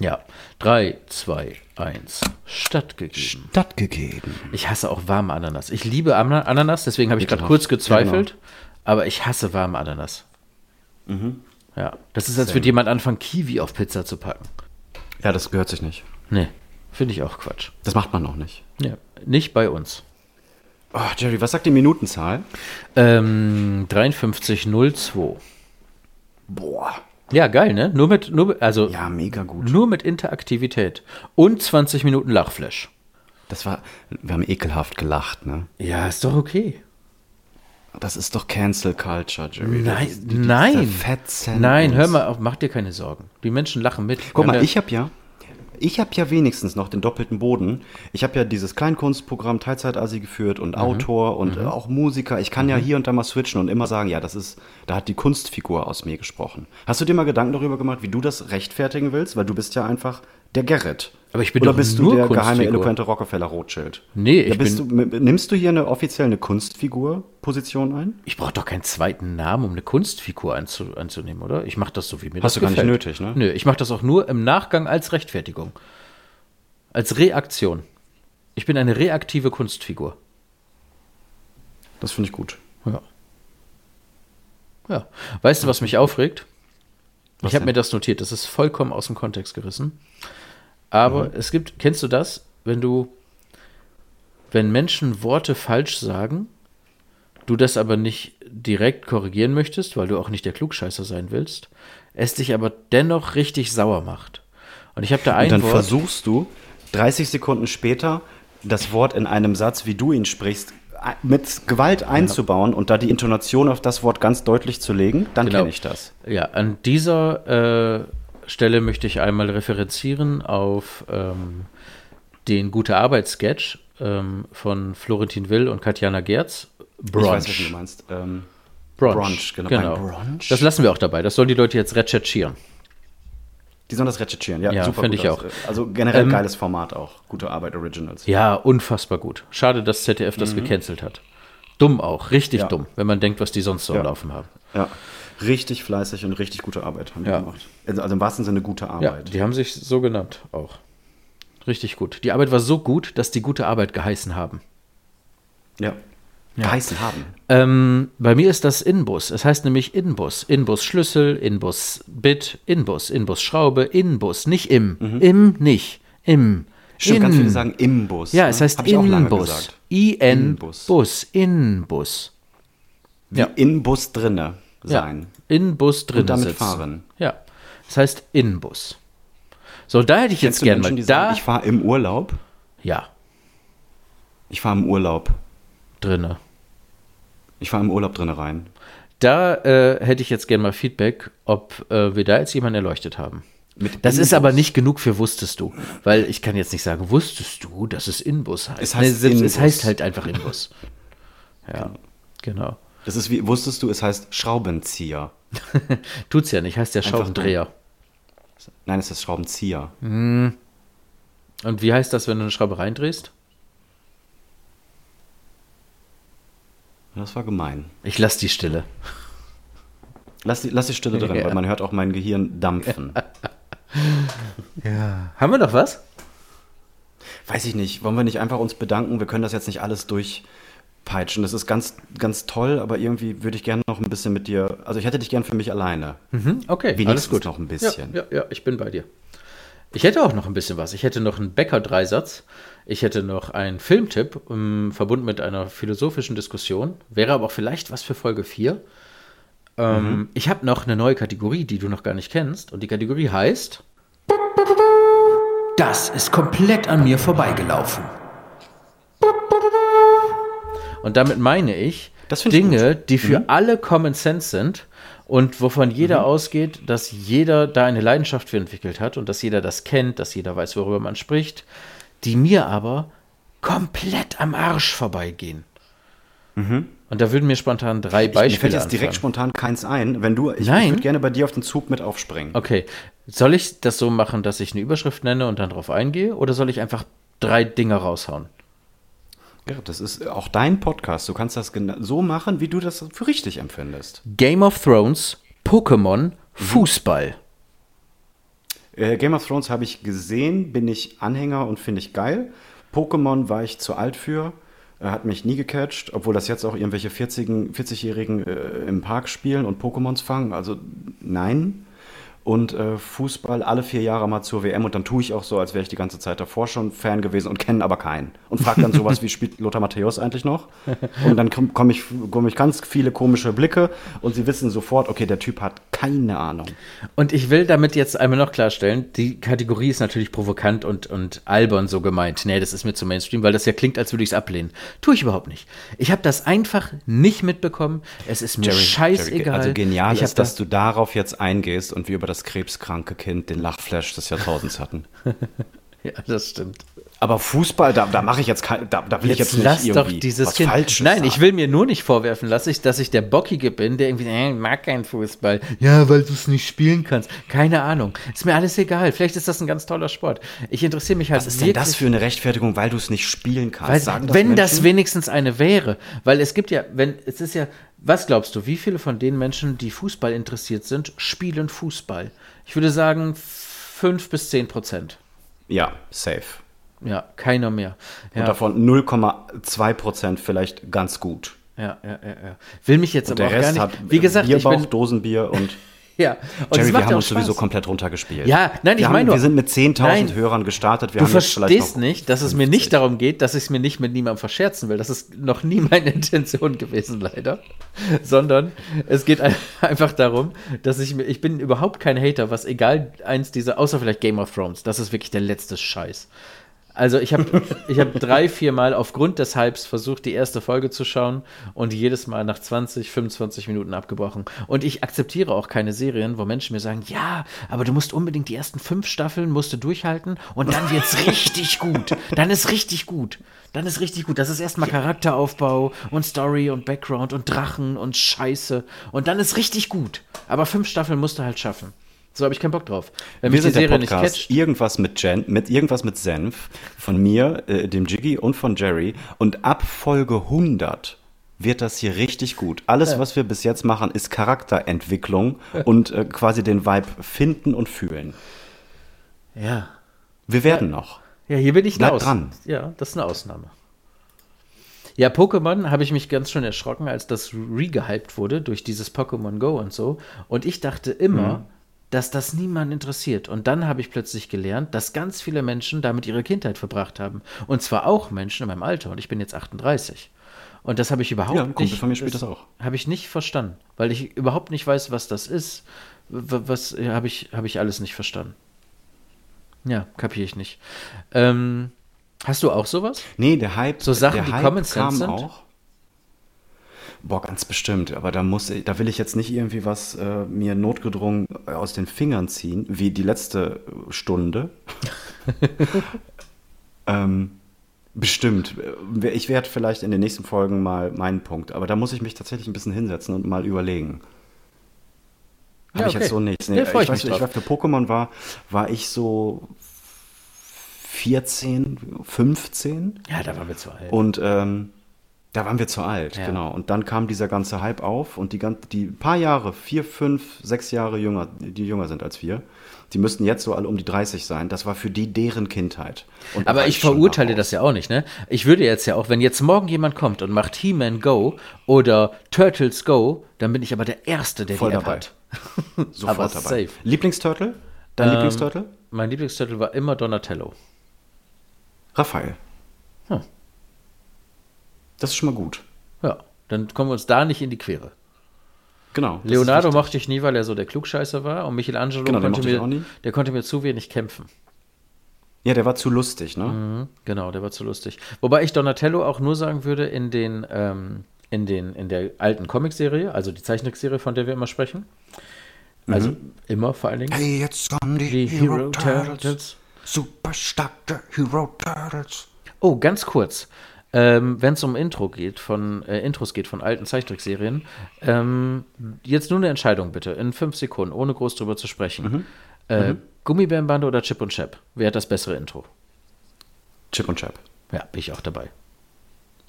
ja. 3, 2, 1. Stattgegeben. Stattgegeben. Ich hasse auch warme Ananas. Ich liebe Ana- Ananas, deswegen habe ich gerade kurz gezweifelt. Ja, Aber ich hasse warme Ananas. Ja, das ist, als würde jemand anfangen, Kiwi auf Pizza zu packen. Ja, das gehört sich nicht. Nee, finde ich auch Quatsch. Das macht man auch nicht. Ja, nicht bei uns. Oh, Jerry, was sagt die Minutenzahl? Ähm, 5302. Boah. Ja, geil, ne? Nur mit, nur, also, Ja, mega gut. nur mit Interaktivität. Und 20 Minuten Lachflash. Das war, wir haben ekelhaft gelacht, ne? Ja, ist doch okay. Das ist doch Cancel Culture, Jerry. Das Nein, ist- die- nein. Nein, hör mal auf, mach dir keine Sorgen. Die Menschen lachen mit. Guck mal, Wenn ich habe ja, ich habe ja wenigstens noch den doppelten Boden. Ich habe ja dieses Kleinkunstprogramm Teilzeitasi geführt und Autor und äh, auch Musiker. Ich kann ja hier und da mal switchen und immer sagen, ja, das ist, da hat die Kunstfigur aus mir gesprochen. Hast du dir mal Gedanken darüber gemacht, wie du das rechtfertigen willst? Weil du bist ja einfach der Gerrit. Aber ich bin Oder doch bist du der geheime, Kunstfigur. eloquente Rockefeller Rothschild? Nee, ja, ich bist bin- du, nimmst du hier eine offiziell eine Kunstfigur-Position ein? Ich brauche doch keinen zweiten Namen, um eine Kunstfigur anzu, anzunehmen, oder? Ich mache das so, wie mir Hast das du gar nicht gefällt. nötig, ne? Nö, ich mache das auch nur im Nachgang als Rechtfertigung. Als Reaktion. Ich bin eine reaktive Kunstfigur. Das finde ich gut. Ja. Ja. Weißt du, was mich aufregt? Was ich habe mir das notiert. Das ist vollkommen aus dem Kontext gerissen. Aber Mhm. es gibt, kennst du das, wenn du, wenn Menschen Worte falsch sagen, du das aber nicht direkt korrigieren möchtest, weil du auch nicht der Klugscheißer sein willst, es dich aber dennoch richtig sauer macht. Und ich habe da ein Und dann Wort. versuchst du, 30 Sekunden später das Wort in einem Satz, wie du ihn sprichst, mit Gewalt einzubauen und da die Intonation auf das Wort ganz deutlich zu legen, dann Genau. kenne ich das. Ja, an dieser äh, Stelle möchte ich einmal referenzieren auf ähm, den Gute Arbeit Sketch ähm, von Florentin Will und Katjana Gerz. Brunch. Ich weiß, was du meinst. Ähm, Brunch, Brunch, genau. genau. Brunch? Das lassen wir auch dabei. Das sollen die Leute jetzt recherchieren. die sollen das recherchieren. Ja, Ja, super finde ich aus. auch. Also generell Ähm, geiles Format auch. Gute Arbeit Originals. Ja, unfassbar gut. Schade, dass ZDF das gecancelt hat. Dumm auch, richtig Mhm. Ja. dumm, wenn man denkt, was die sonst so Ja. am Laufen haben. Ja. Richtig fleißig und richtig gute Arbeit haben die Ja. gemacht. Also, also im wahrsten Sinne gute Ja, Arbeit. die haben sich so genannt auch. Richtig gut. Die Arbeit war so gut, dass die gute Arbeit geheißen haben. Ja. Geheißen haben. Ähm, bei mir ist das Inbus. Es heißt nämlich Inbus. Inbus Schlüssel, Inbus Bit, Inbus, Inbus Schraube, Inbus, nicht im. Im nicht. Im. Stimmt, in. ganz viele sagen Imbus. Ja, ne? es heißt Hab ich auch lange Inbus. Inbus. Bus. Inbus. Wie Ja. in Bus drinne sein. Ja. Inbus drin damit sitzen. fahren. Ja. Das heißt Inbus. So, da hätte ich Kennst jetzt gerne mal. Da. sagen, ich fahre im Urlaub? ja, Ich fahre im Urlaub. drinne. Ich fahre im Urlaub drinne rein. Da äh, hätte ich jetzt gerne mal Feedback, ob äh, wir da jetzt jemanden erleuchtet haben. Mit Das ist Inbus. aber nicht genug für wusstest du, weil ich kann jetzt nicht sagen, wusstest du, dass es Inbus heißt. Es heißt Inbus. es heißt halt einfach Inbus. [laughs] Ja, genau. Das ist wie, wusstest du, es heißt Schraubenzieher. [laughs] Tut's ja nicht, heißt ja Schraubendreher. Nein, es ist Schraubenzieher. Und wie heißt das, wenn du eine Schraube reindrehst? Das war gemein. Ich lass die Stille. Lass die, lass die Stille drin, Ja. weil man hört auch mein Gehirn dampfen. [laughs] Haben wir noch was? Weiß ich nicht. Wollen wir nicht einfach uns bedanken? Wir können das jetzt nicht alles durchpeitschen. Das ist ganz, ganz toll, aber irgendwie würde ich gerne noch ein bisschen mit dir. Also ich hätte dich gern für mich alleine. Okay, alles Wenigstens gut. noch ein bisschen. Ja, ja, ja, ich bin bei dir. Ich hätte auch noch ein bisschen was. Ich hätte noch einen Bäcker-Dreisatz. Ich hätte noch einen Filmtipp, ähm, verbunden mit einer philosophischen Diskussion. Wäre aber auch vielleicht was für Folge 4. Ähm, Mhm. Ich habe noch eine neue Kategorie, die du noch gar nicht kennst. Und die Kategorie heißt Das ist komplett an mir vorbeigelaufen. Und damit meine ich ich Dinge. Mhm. die für alle Common Sense sind und wovon jeder Mhm. ausgeht, dass jeder da eine Leidenschaft für entwickelt hat und dass jeder das kennt, dass jeder weiß, worüber man spricht, die mir aber komplett am Arsch vorbeigehen. Und da würden mir spontan drei Mhm. Ich, mir Beispiele fällt jetzt direkt spontan keins ein. Wenn du, ich, ich würde gerne bei dir auf den Zug mit aufspringen. Okay, soll ich das so machen, dass ich eine Überschrift nenne und dann drauf eingehe oder soll ich einfach drei Dinge raushauen? Ja, das ist auch dein Podcast. Du kannst das so machen, wie du das für richtig empfindest. Game of Thrones, Pokémon, Fußball. Äh, Game of Thrones habe ich gesehen, bin ich Anhänger und finde ich geil. Pokémon war ich zu alt für, äh, hat mich nie gecatcht, obwohl das jetzt auch irgendwelche 40-Jährigen 40 äh, im Park spielen und Pokémons fangen. Also nein. Und äh, Fußball alle vier Jahre mal zur WM und dann tue ich auch so, als wäre ich die ganze Zeit davor schon Fan gewesen und kenne aber keinen. Und frage dann sowas wie, spielt Lothar Matthäus eigentlich noch? Und dann komme komm ich, komm ich ganz viele komische Blicke und sie wissen sofort, okay, der Typ hat keine Ahnung. Und ich will damit jetzt einmal noch klarstellen, die Kategorie ist natürlich provokant und, und albern so gemeint. Nee, das ist mir zu Mainstream, weil das ja klingt, als würde ich es ablehnen. Tue ich überhaupt nicht. Ich habe das einfach nicht mitbekommen. Es ist mir scheißegal. Also genial ich ist, dass du darauf jetzt eingehst und wir über das krebskranke Kind den Lachflash des Jahrtausends hatten. [laughs] Ja, das stimmt. Aber Fußball, da, da mache ich jetzt kein, da, da will ich Jetzt jetzt nicht lass doch irgendwie dieses was Kind. Falsches Nein, sagen. ich will mir nur nicht vorwerfen lassen, dass ich der Bockige bin, der irgendwie, äh, ich mag keinen Fußball. Ja, weil du es nicht spielen kannst. Keine Ahnung. Ist mir alles egal. Vielleicht ist das ein ganz toller Sport. Ich interessiere mich halt Was ist denn das für eine Rechtfertigung, weil du es nicht spielen kannst? Weil, Sagen wenn das Menschen? wenigstens eine wäre, weil es gibt ja, wenn, es ist ja, was glaubst du, wie viele von den Menschen, die Fußball interessiert sind, spielen Fußball? Ich würde sagen, fünf bis zehn Prozent. Ja, safe. Ja, keiner mehr. Ja, Und davon 0,2 Prozent vielleicht ganz gut. ja, ja, ja, ja. Will mich jetzt Und aber der auch gar Rest nicht. hat wie gesagt, ich Bierbauch, bin, Dosenbier und [laughs] ja. Und Jerry, wir haben uns sowieso Spaß. komplett runtergespielt. Ja, nein, ich meine Wir sind mit 10.000 Nein. Hörern gestartet. Wir Du haben verstehst nicht, dass es mir 50. nicht darum geht, dass ich es mir nicht mit niemandem verscherzen will. Das ist noch nie meine [laughs] Intention gewesen, leider. Sondern es geht ein- [laughs] einfach darum, dass ich mir, ich bin überhaupt kein Hater, was egal eins dieser, außer vielleicht Game of Thrones, das ist wirklich der letzte Scheiß. Also ich habe ich hab drei, vier Mal aufgrund des Hypes versucht, die erste Folge zu schauen und jedes Mal nach 20, 25 Minuten abgebrochen. Und ich akzeptiere auch keine Serien, wo Menschen mir sagen, ja, aber du musst unbedingt die ersten fünf Staffeln musst du durchhalten und dann wird's richtig gut. Dann ist richtig gut. Dann ist richtig gut. Das ist erstmal Charakteraufbau und Story und Background und Drachen und Scheiße. Und dann ist richtig gut. Aber fünf Staffeln musst du halt schaffen. So habe ich keinen Bock drauf. Wenn Wir mich die sind der Serie nicht Podcast catcht. irgendwas mit Jen, mit irgendwas mit Senf von mir, äh, dem Jiggy und von Jerry und ab Folge 100 wird das hier richtig gut. Alles, was wir bis jetzt machen, ist Charakterentwicklung und äh, quasi den Vibe finden und fühlen. Ja. Wir werden noch. Ja, hier bin ich Bleib dran. Ja, das ist eine Ausnahme. Ja, Pokémon habe ich mich ganz schön erschrocken, als das regehypt wurde durch dieses Pokémon Go und so. Und ich dachte immer, Mhm. Dass das niemand interessiert. Und dann habe ich plötzlich gelernt, dass ganz viele Menschen damit ihre Kindheit verbracht haben. Und zwar auch Menschen in meinem Alter. Und ich bin jetzt 38. Und das habe ich überhaupt Ja, Kumpel nicht. von mir spielt das auch. Habe ich nicht verstanden, weil ich überhaupt nicht weiß, was das ist. Was äh, habe ich, habe ich alles nicht verstanden. Ja, kapiere ich nicht. Ähm, hast du auch sowas? Nee, der Hype, So Sachen, der die Hype Common Sense sind? auch. Boah, ganz bestimmt. Aber da muss, ich- da will ich jetzt nicht irgendwie was äh, mir notgedrungen aus den Fingern ziehen, wie die letzte Stunde. [laughs] ähm, bestimmt. Ich werde vielleicht in den nächsten Folgen mal meinen Punkt, aber da muss ich mich tatsächlich ein bisschen hinsetzen und mal überlegen. Habe Ja, ich okay. jetzt so nichts. Ja, freu ich ich, weiß, ich war für Pokémon war, war ich so 14, 15 Ja, da waren wir zu alt. und ähm, Da waren wir zu alt, Ja. genau. Und dann kam dieser ganze Hype auf und die, die paar Jahre, vier, fünf, sechs Jahre jünger, die jünger sind als wir, die müssten jetzt so alle um die 30 sein. Das war für die deren Kindheit. Und Aber ich verurteile das ja auch nicht, ne? Ich würde jetzt ja auch, wenn jetzt morgen jemand kommt und macht He-Man Go oder Turtles Go, dann bin ich aber der Erste, der Voll die App dabei. hat. [laughs] Sofort aber dabei. safe. Lieblingsturtle? Dein Ähm, Lieblingsturtle? Mein Lieblingsturtle war immer Donatello. Raphael. Hm. Das ist schon mal gut. Ja, dann kommen wir uns da nicht in die Quere. Genau. Leonardo mochte ich nie, weil er so der Klugscheißer war und Michelangelo Genau, konnte mir, der konnte mir zu wenig kämpfen. Ja, der war zu lustig, ne? Mhm, genau, der war zu lustig. Wobei ich Donatello auch nur sagen würde in den, ähm, in den, in der alten Comicserie, also die Zeichentrickserie, von der wir immer sprechen. Also Mhm. immer vor allen Dingen. Hey, jetzt kommen die, Die Hero, Hero Turtles. Turtles. Super starke Hero Turtles. Oh, ganz kurz. Ähm, Wenn es um Intro geht, von äh, Intros geht von alten Zeichentrickserien, ähm, jetzt nur eine Entscheidung bitte, in fünf Sekunden, ohne groß drüber zu sprechen. Äh, Gummibärenbande oder Chip und Chap? Wer hat das bessere Intro? Chip und Chap. Ja, bin ich auch dabei.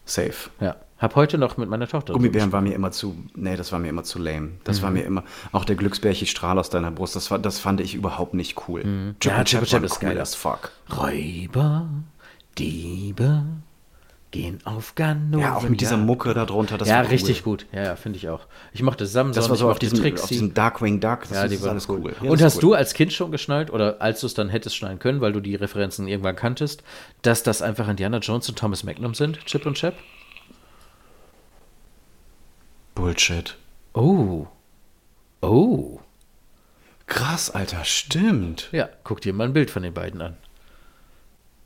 Safe. Ja. Hab heute noch mit meiner Tochter. Gummibären war mir immer zu, nee, das war mir immer zu lame. Das Mhm. war mir immer, auch der Glücksbärchen Strahl aus deiner Brust, das, war, das fand ich überhaupt nicht cool. Chip Mhm. Ja, und Chip und Chap Chap war ist cool geiler. as fuck. Räuber, Diebe gehen auf Ganoven. Ja, auch mit dieser Mucke da drunter, das ja, war cool. richtig gut. Ja, ja finde ich auch. Ich mochte Samson, Das war so auf diesem, Trixie. auf diesem Darkwing Duck, das ja, ist die war alles cool. cool. Ja, Und hast ist du cool. als Kind schon geschnallt, oder als du es dann hättest schnallen können, weil du die Referenzen irgendwann kanntest, dass das einfach Indiana Jones und Thomas Magnum sind, Chip und Chap? Bullshit. Oh. Oh. Krass, Alter, stimmt. Ja, guck dir mal ein Bild von den beiden an.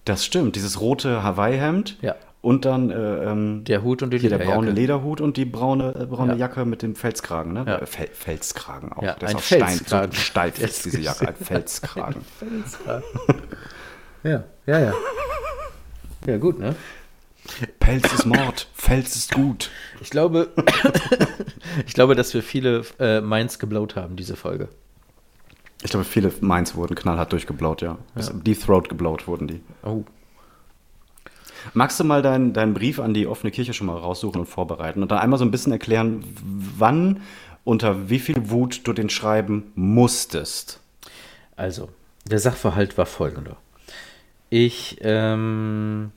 Das stimmt. Dieses rote Hawaii-Hemd Ja. Und dann äh, ähm, Der Hut und die hier der braune. Lederhut und die braune, äh, braune Ja. Jacke mit dem Felskragen, ne? Ja. Äh, Fel Felskragen auch. Ja, der ist ein aus Stein, Felskragen. so steif [laughs] ist ist diese Jacke, ein [laughs] Felskragen. [laughs] Ja, ja, ja. Ja, gut, ne? Pelz ist Mord, Fels ist gut. Ich glaube, [coughs] ich glaube, dass wir viele äh, Minds geblowt haben, diese Folge. Ich glaube, viele Mainz wurden knallhart durchgeblaut, ja. Bis Deep Throat geblaut wurden die. Oh. Magst du mal deinen, deinen Brief an die offene Kirche schon mal raussuchen und vorbereiten und dann einmal so ein bisschen erklären, wann, unter wie viel Wut du den schreiben musstest? Also, der Sachverhalt war folgender. Ich ähm,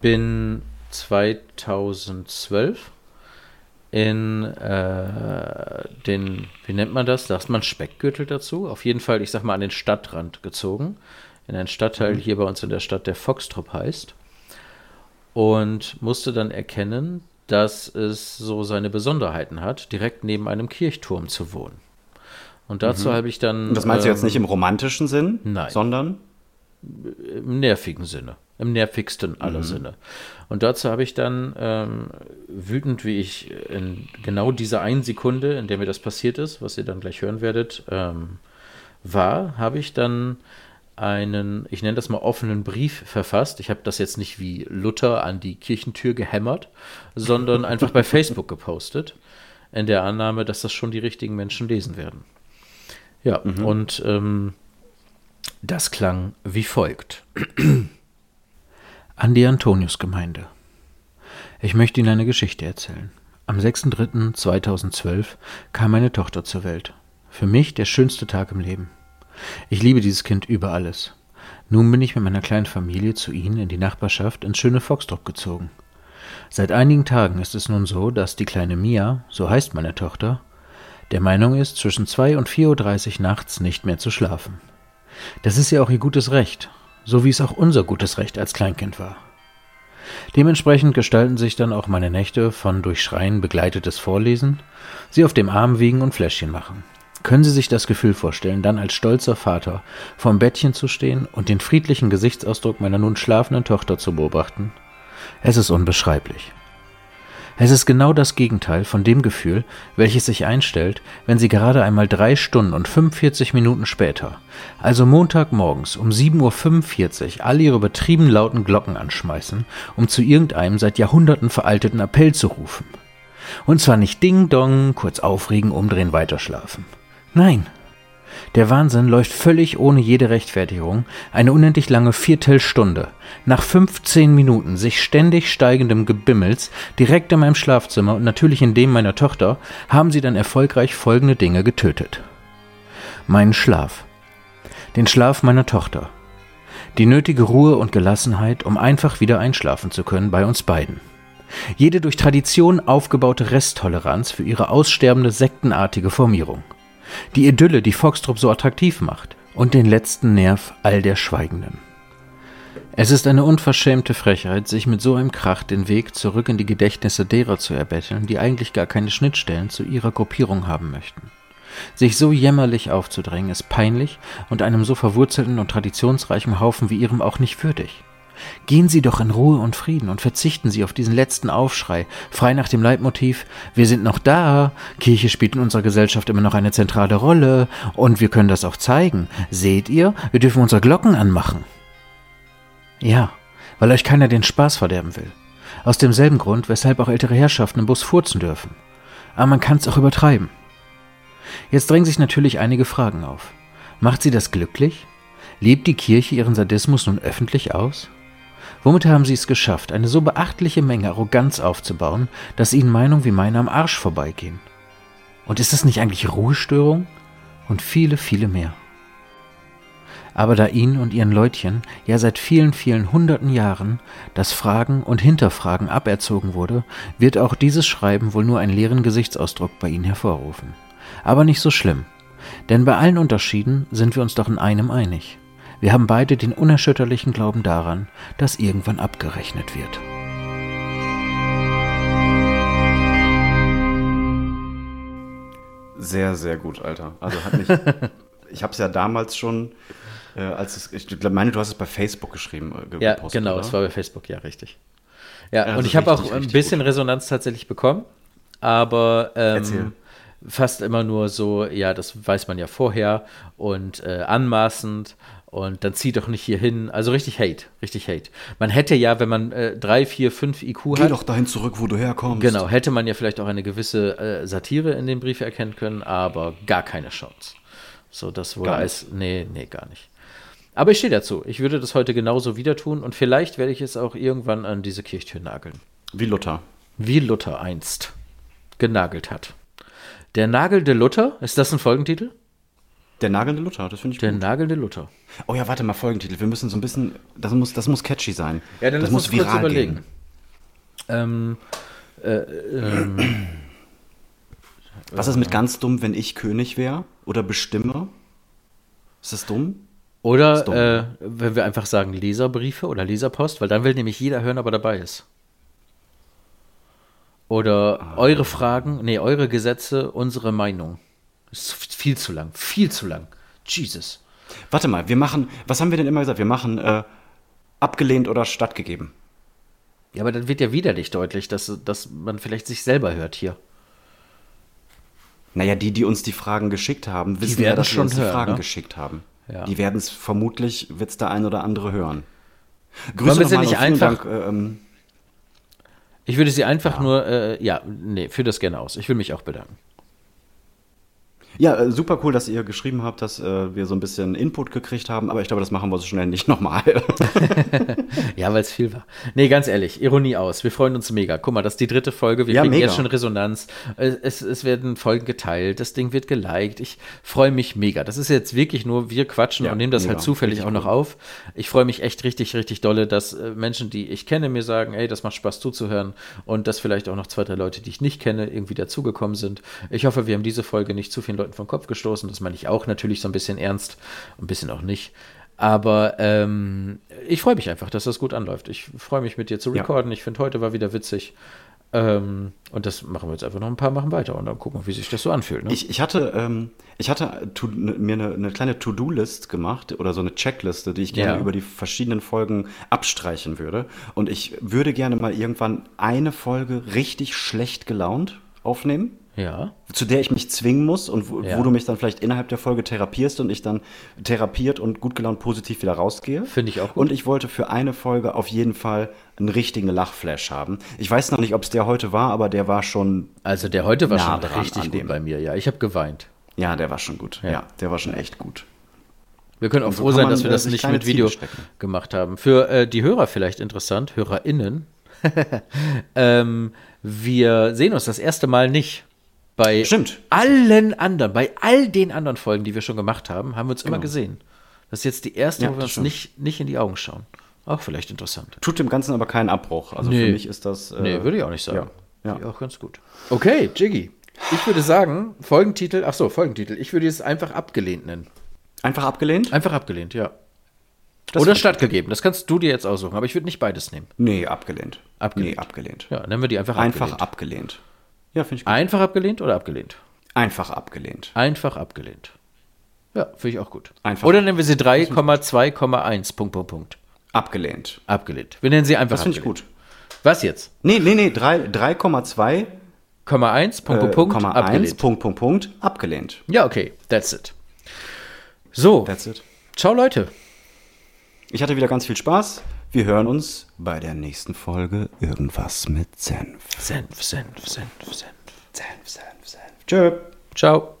bin 2012 in äh, den, wie nennt man das? Sagt man Speckgürtel dazu? Auf jeden Fall, ich sag mal, an den Stadtrand gezogen. In einen Stadtteil hier bei uns in der Stadt, der Foxtrop heißt. Und musste dann erkennen, dass es so seine Besonderheiten hat, direkt neben einem Kirchturm zu wohnen. Und dazu habe ich dann. Und das meinst du jetzt ähm, nicht im romantischen Sinn, nein. sondern im nervigen Sinne, im nervigsten aller Sinne. Und dazu habe ich dann ähm, wütend, wie ich in genau dieser einen Sekunde, in der mir das passiert ist, was ihr dann gleich hören werdet, ähm, war, habe ich dann einen, ich nenne das mal offenen Brief verfasst. Ich habe das jetzt nicht wie Luther an die Kirchentür gehämmert, sondern [laughs] einfach bei Facebook gepostet, in der Annahme, dass das schon die richtigen Menschen lesen werden. Ja, und ähm, das klang wie folgt. An die Antoniusgemeinde. Ich möchte Ihnen eine Geschichte erzählen. Am 6.3.2012 kam meine Tochter zur Welt. Für mich der schönste Tag im Leben. Ich liebe dieses Kind über alles. Nun bin ich mit meiner kleinen Familie zu Ihnen in die Nachbarschaft ins schöne Foxtrop gezogen. Seit einigen Tagen ist es nun so, dass die kleine Mia, so heißt meine Tochter, der Meinung ist, zwischen 2 und 4.30 Uhr nachts nicht mehr zu schlafen. Das ist ja auch ihr gutes Recht, so wie es auch unser gutes Recht als Kleinkind war. Dementsprechend gestalten sich dann auch meine Nächte von durch Schreien begleitetes Vorlesen, sie auf dem Arm wiegen und Fläschchen machen. Können Sie sich das Gefühl vorstellen, dann als stolzer Vater vorm Bettchen zu stehen und den friedlichen Gesichtsausdruck meiner nun schlafenden Tochter zu beobachten? Es ist unbeschreiblich. Es ist genau das Gegenteil von dem Gefühl, welches sich einstellt, wenn Sie gerade einmal drei Stunden und 45 Minuten später, also Montagmorgens um 7.45 Uhr, all Ihre übertrieben lauten Glocken anschmeißen, um zu irgendeinem seit Jahrhunderten veralteten Appell zu rufen. Und zwar nicht Ding Dong, kurz aufregen, umdrehen, weiterschlafen. Nein, Der Wahnsinn läuft völlig ohne jede Rechtfertigung eine unendlich lange Viertelstunde. Nach 15 Minuten sich ständig steigendem Gebimmels direkt in meinem Schlafzimmer und natürlich in dem meiner Tochter haben sie dann erfolgreich folgende Dinge getötet. Meinen Schlaf. Den Schlaf meiner Tochter. Die nötige Ruhe und Gelassenheit, um einfach wieder einschlafen zu können bei uns beiden. Jede durch Tradition aufgebaute Resttoleranz für ihre aussterbende sektenartige Formierung. Die Idylle, die Foxtrop so attraktiv macht. Und den letzten Nerv all der Schweigenden. Es ist eine unverschämte Frechheit, sich mit so einem Krach den Weg zurück in die Gedächtnisse derer zu erbetteln, die eigentlich gar keine Schnittstellen zu ihrer Gruppierung haben möchten. Sich so jämmerlich aufzudrängen, ist peinlich und einem so verwurzelten und traditionsreichen Haufen wie ihrem auch nicht würdig. Gehen Sie doch in Ruhe und Frieden und verzichten Sie auf diesen letzten Aufschrei, frei nach dem Leitmotiv, wir sind noch da, Kirche spielt in unserer Gesellschaft immer noch eine zentrale Rolle und wir können das auch zeigen. Seht ihr, wir dürfen unsere Glocken anmachen. Ja, weil euch keiner den Spaß verderben will. Aus demselben Grund, weshalb auch ältere Herrschaften im Bus furzen dürfen. Aber man kann es auch übertreiben. Jetzt drängen sich natürlich einige Fragen auf. Macht sie das glücklich? Lebt die Kirche ihren Sadismus nun öffentlich aus? Womit haben sie es geschafft, eine so beachtliche Menge Arroganz aufzubauen, dass ihnen Meinungen wie meine am Arsch vorbeigehen? Und ist das nicht eigentlich Ruhestörung? Und viele, viele mehr. Aber da ihnen und ihren Leutchen ja seit vielen, vielen hunderten Jahren das Fragen und Hinterfragen aberzogen wurde, wird auch dieses Schreiben wohl nur einen leeren Gesichtsausdruck bei ihnen hervorrufen. Aber nicht so schlimm, denn bei allen Unterschieden sind wir uns doch in einem einig. Wir haben beide den unerschütterlichen Glauben daran, dass irgendwann abgerechnet wird. Sehr, sehr gut, Alter. Also hat mich. [laughs] ich habe es ja damals schon, äh, als es, ich meine, du hast es bei Facebook geschrieben. Äh, Ja, gepostet, genau, oder? es war bei Facebook, ja, richtig. Ja, Ja, und ich habe auch ein bisschen gut. Resonanz tatsächlich bekommen, aber ähm, fast immer nur so, ja, das weiß man ja vorher und äh, anmaßend und dann zieh doch nicht hier hin. Also richtig Hate, richtig Hate. Man hätte ja, wenn man äh, 3, 4, 5 IQ Geh hat, doch dahin zurück, wo du herkommst. genau, hätte man ja vielleicht auch eine gewisse äh, Satire in dem Brief erkennen können, aber gar keine Chance. So, das wurde als, nee, nee, gar nicht. Aber ich stehe dazu. Ich würde das heute genauso wieder tun und vielleicht werde ich es auch irgendwann an diese Kirchtür nageln. Wie Luther. Wie Luther einst genagelt hat. Der nagelnde Luther, ist das ein Folgentitel? Der nagelnde Luther, das finde ich Der gut. nagelnde Luther. Oh ja, warte mal, Folgentitel. Wir müssen so ein bisschen, das muss, das muss catchy sein. Ja, dann das muss uns kurz viral überlegen. gehen. Ähm, äh, ähm, Was ist mit ganz dumm, wenn ich König wäre oder bestimme? Ist das dumm? oder Ist dumm. äh, wenn wir einfach sagen Leserbriefe oder Leserpost, weil dann will nämlich jeder hören, ob er dabei ist. Oder Ah. eure Fragen, nee, eure Gesetze, unsere Meinung. Ist viel zu lang, viel zu lang. Jesus. Warte mal, wir machen, was haben wir denn immer gesagt? Wir machen äh, abgelehnt oder stattgegeben. Ja, aber dann wird ja widerlich deutlich, dass, dass man vielleicht sich selber hört hier. Naja, die, die uns die Fragen geschickt haben, wissen ja, dass schon wir uns die hören, Fragen ne? geschickt haben. Ja. Die werden es vermutlich, wird es der ein oder andere hören. Sie nochmal nicht einfach- Dank, äh, ähm, Ich würde sie einfach nur, äh, ja, nee, führ das gerne aus. Ich will mich auch bedanken. Ja, äh, super cool, dass ihr geschrieben habt, dass äh, wir so ein bisschen Input gekriegt haben, aber ich glaube, das machen wir so schnell nicht [laughs] nochmal. [laughs] Ja, weil es viel war. Nee, ganz ehrlich, Ironie aus. Wir freuen uns mega. Guck mal, das ist die dritte Folge. Wir Ja, kriegen mega. jetzt schon Resonanz. Es, es, es werden Folgen geteilt. Das Ding wird geliked. Ich freue mich mega. Das ist jetzt wirklich nur, wir quatschen Ja, und nehmen das mega. halt zufällig Richtig auch noch cool. auf. Ich freue mich echt richtig, richtig dolle, dass äh, Menschen, die ich kenne, mir sagen, ey, das macht Spaß zuzuhören und dass vielleicht auch noch zwei, drei Leute, die ich nicht kenne, irgendwie dazugekommen sind. Ich hoffe, wir haben diese Folge nicht zu vielen Leuten vom Kopf gestoßen. Das meine ich auch natürlich so ein bisschen ernst, ein bisschen auch nicht. Aber ähm, ich freue mich einfach, dass das gut anläuft. Ich freue mich mit dir zu Ja. recorden. Ich finde, heute war wieder witzig. Ähm, und das machen wir jetzt einfach noch ein paar Machen weiter und dann gucken wir, wie sich das so anfühlt. Ne? Ich, ich hatte, ähm, ich hatte to, ne, mir eine, eine kleine To-Do-List gemacht oder so eine Checkliste, die ich gerne Ja. über die verschiedenen Folgen abstreichen würde. Und ich würde gerne mal irgendwann eine Folge richtig schlecht gelaunt aufnehmen. Ja. zu der ich mich zwingen muss und wo, Ja. wo du mich dann vielleicht innerhalb der Folge therapierst und ich dann therapiert und gut gelaunt positiv wieder rausgehe. Finde ich auch gut. Und ich wollte für eine Folge auf jeden Fall einen richtigen Lachflash haben. Ich weiß noch nicht, ob es der heute war, aber der war schon. Also der heute war Nah schon richtig gut bei mir. Ja, ich habe geweint. Ja, der war schon gut. Ja, Ja. der war schon echt gut. Wir können auch so froh sein, dass wir das nicht mit Video gemacht haben. Für äh, die Hörer vielleicht interessant, HörerInnen. [laughs] ähm, wir sehen uns das erste Mal nicht. Bei Stimmt. allen anderen, bei all den anderen Folgen, die wir schon gemacht haben, haben wir uns immer gesehen. Das ist jetzt die erste, Ja, wo wir uns nicht, nicht in die Augen schauen. Auch vielleicht interessant. Tut dem Ganzen aber keinen Abbruch. Also Nee. für mich ist das. Äh, Nee, würde ich auch nicht sagen. Ja. Finde ich auch ganz gut. Okay, Jiggy. Ich würde sagen, Folgentitel, ach so, Folgentitel. Ich würde es einfach abgelehnt nennen. Einfach abgelehnt? Einfach abgelehnt, ja. Das Oder stattgegeben. Das kannst du dir jetzt aussuchen, aber ich würde nicht beides nehmen. Nee, abgelehnt. Abgelehnt. Nee, abgelehnt. Ja, nennen wir die einfach, Einfach abgelehnt. Ja, finde ich gut. Einfach abgelehnt oder abgelehnt? Einfach abgelehnt. Einfach abgelehnt. Ja, finde ich auch gut. Einfach. Oder nennen wir sie 3,2,1. Punkt, Punkt, Punkt. Abgelehnt. Abgelehnt. Wir nennen sie einfach Das finde ich gut. Was jetzt? Nee, nee, nee, drei- 3,2 Komma 1, Punkt, Punkt, Punkt, Komma abgelehnt. 1, Punkt, Punkt, Punkt, abgelehnt. Ja, okay, that's it. So, That's it. ciao Leute. Ich hatte wieder ganz viel Spaß. Wir hören uns bei der nächsten Folge Irgendwas mit Senf. Senf, Senf, Senf, Senf. Senf, Senf, Senf. Tschö. Ciao.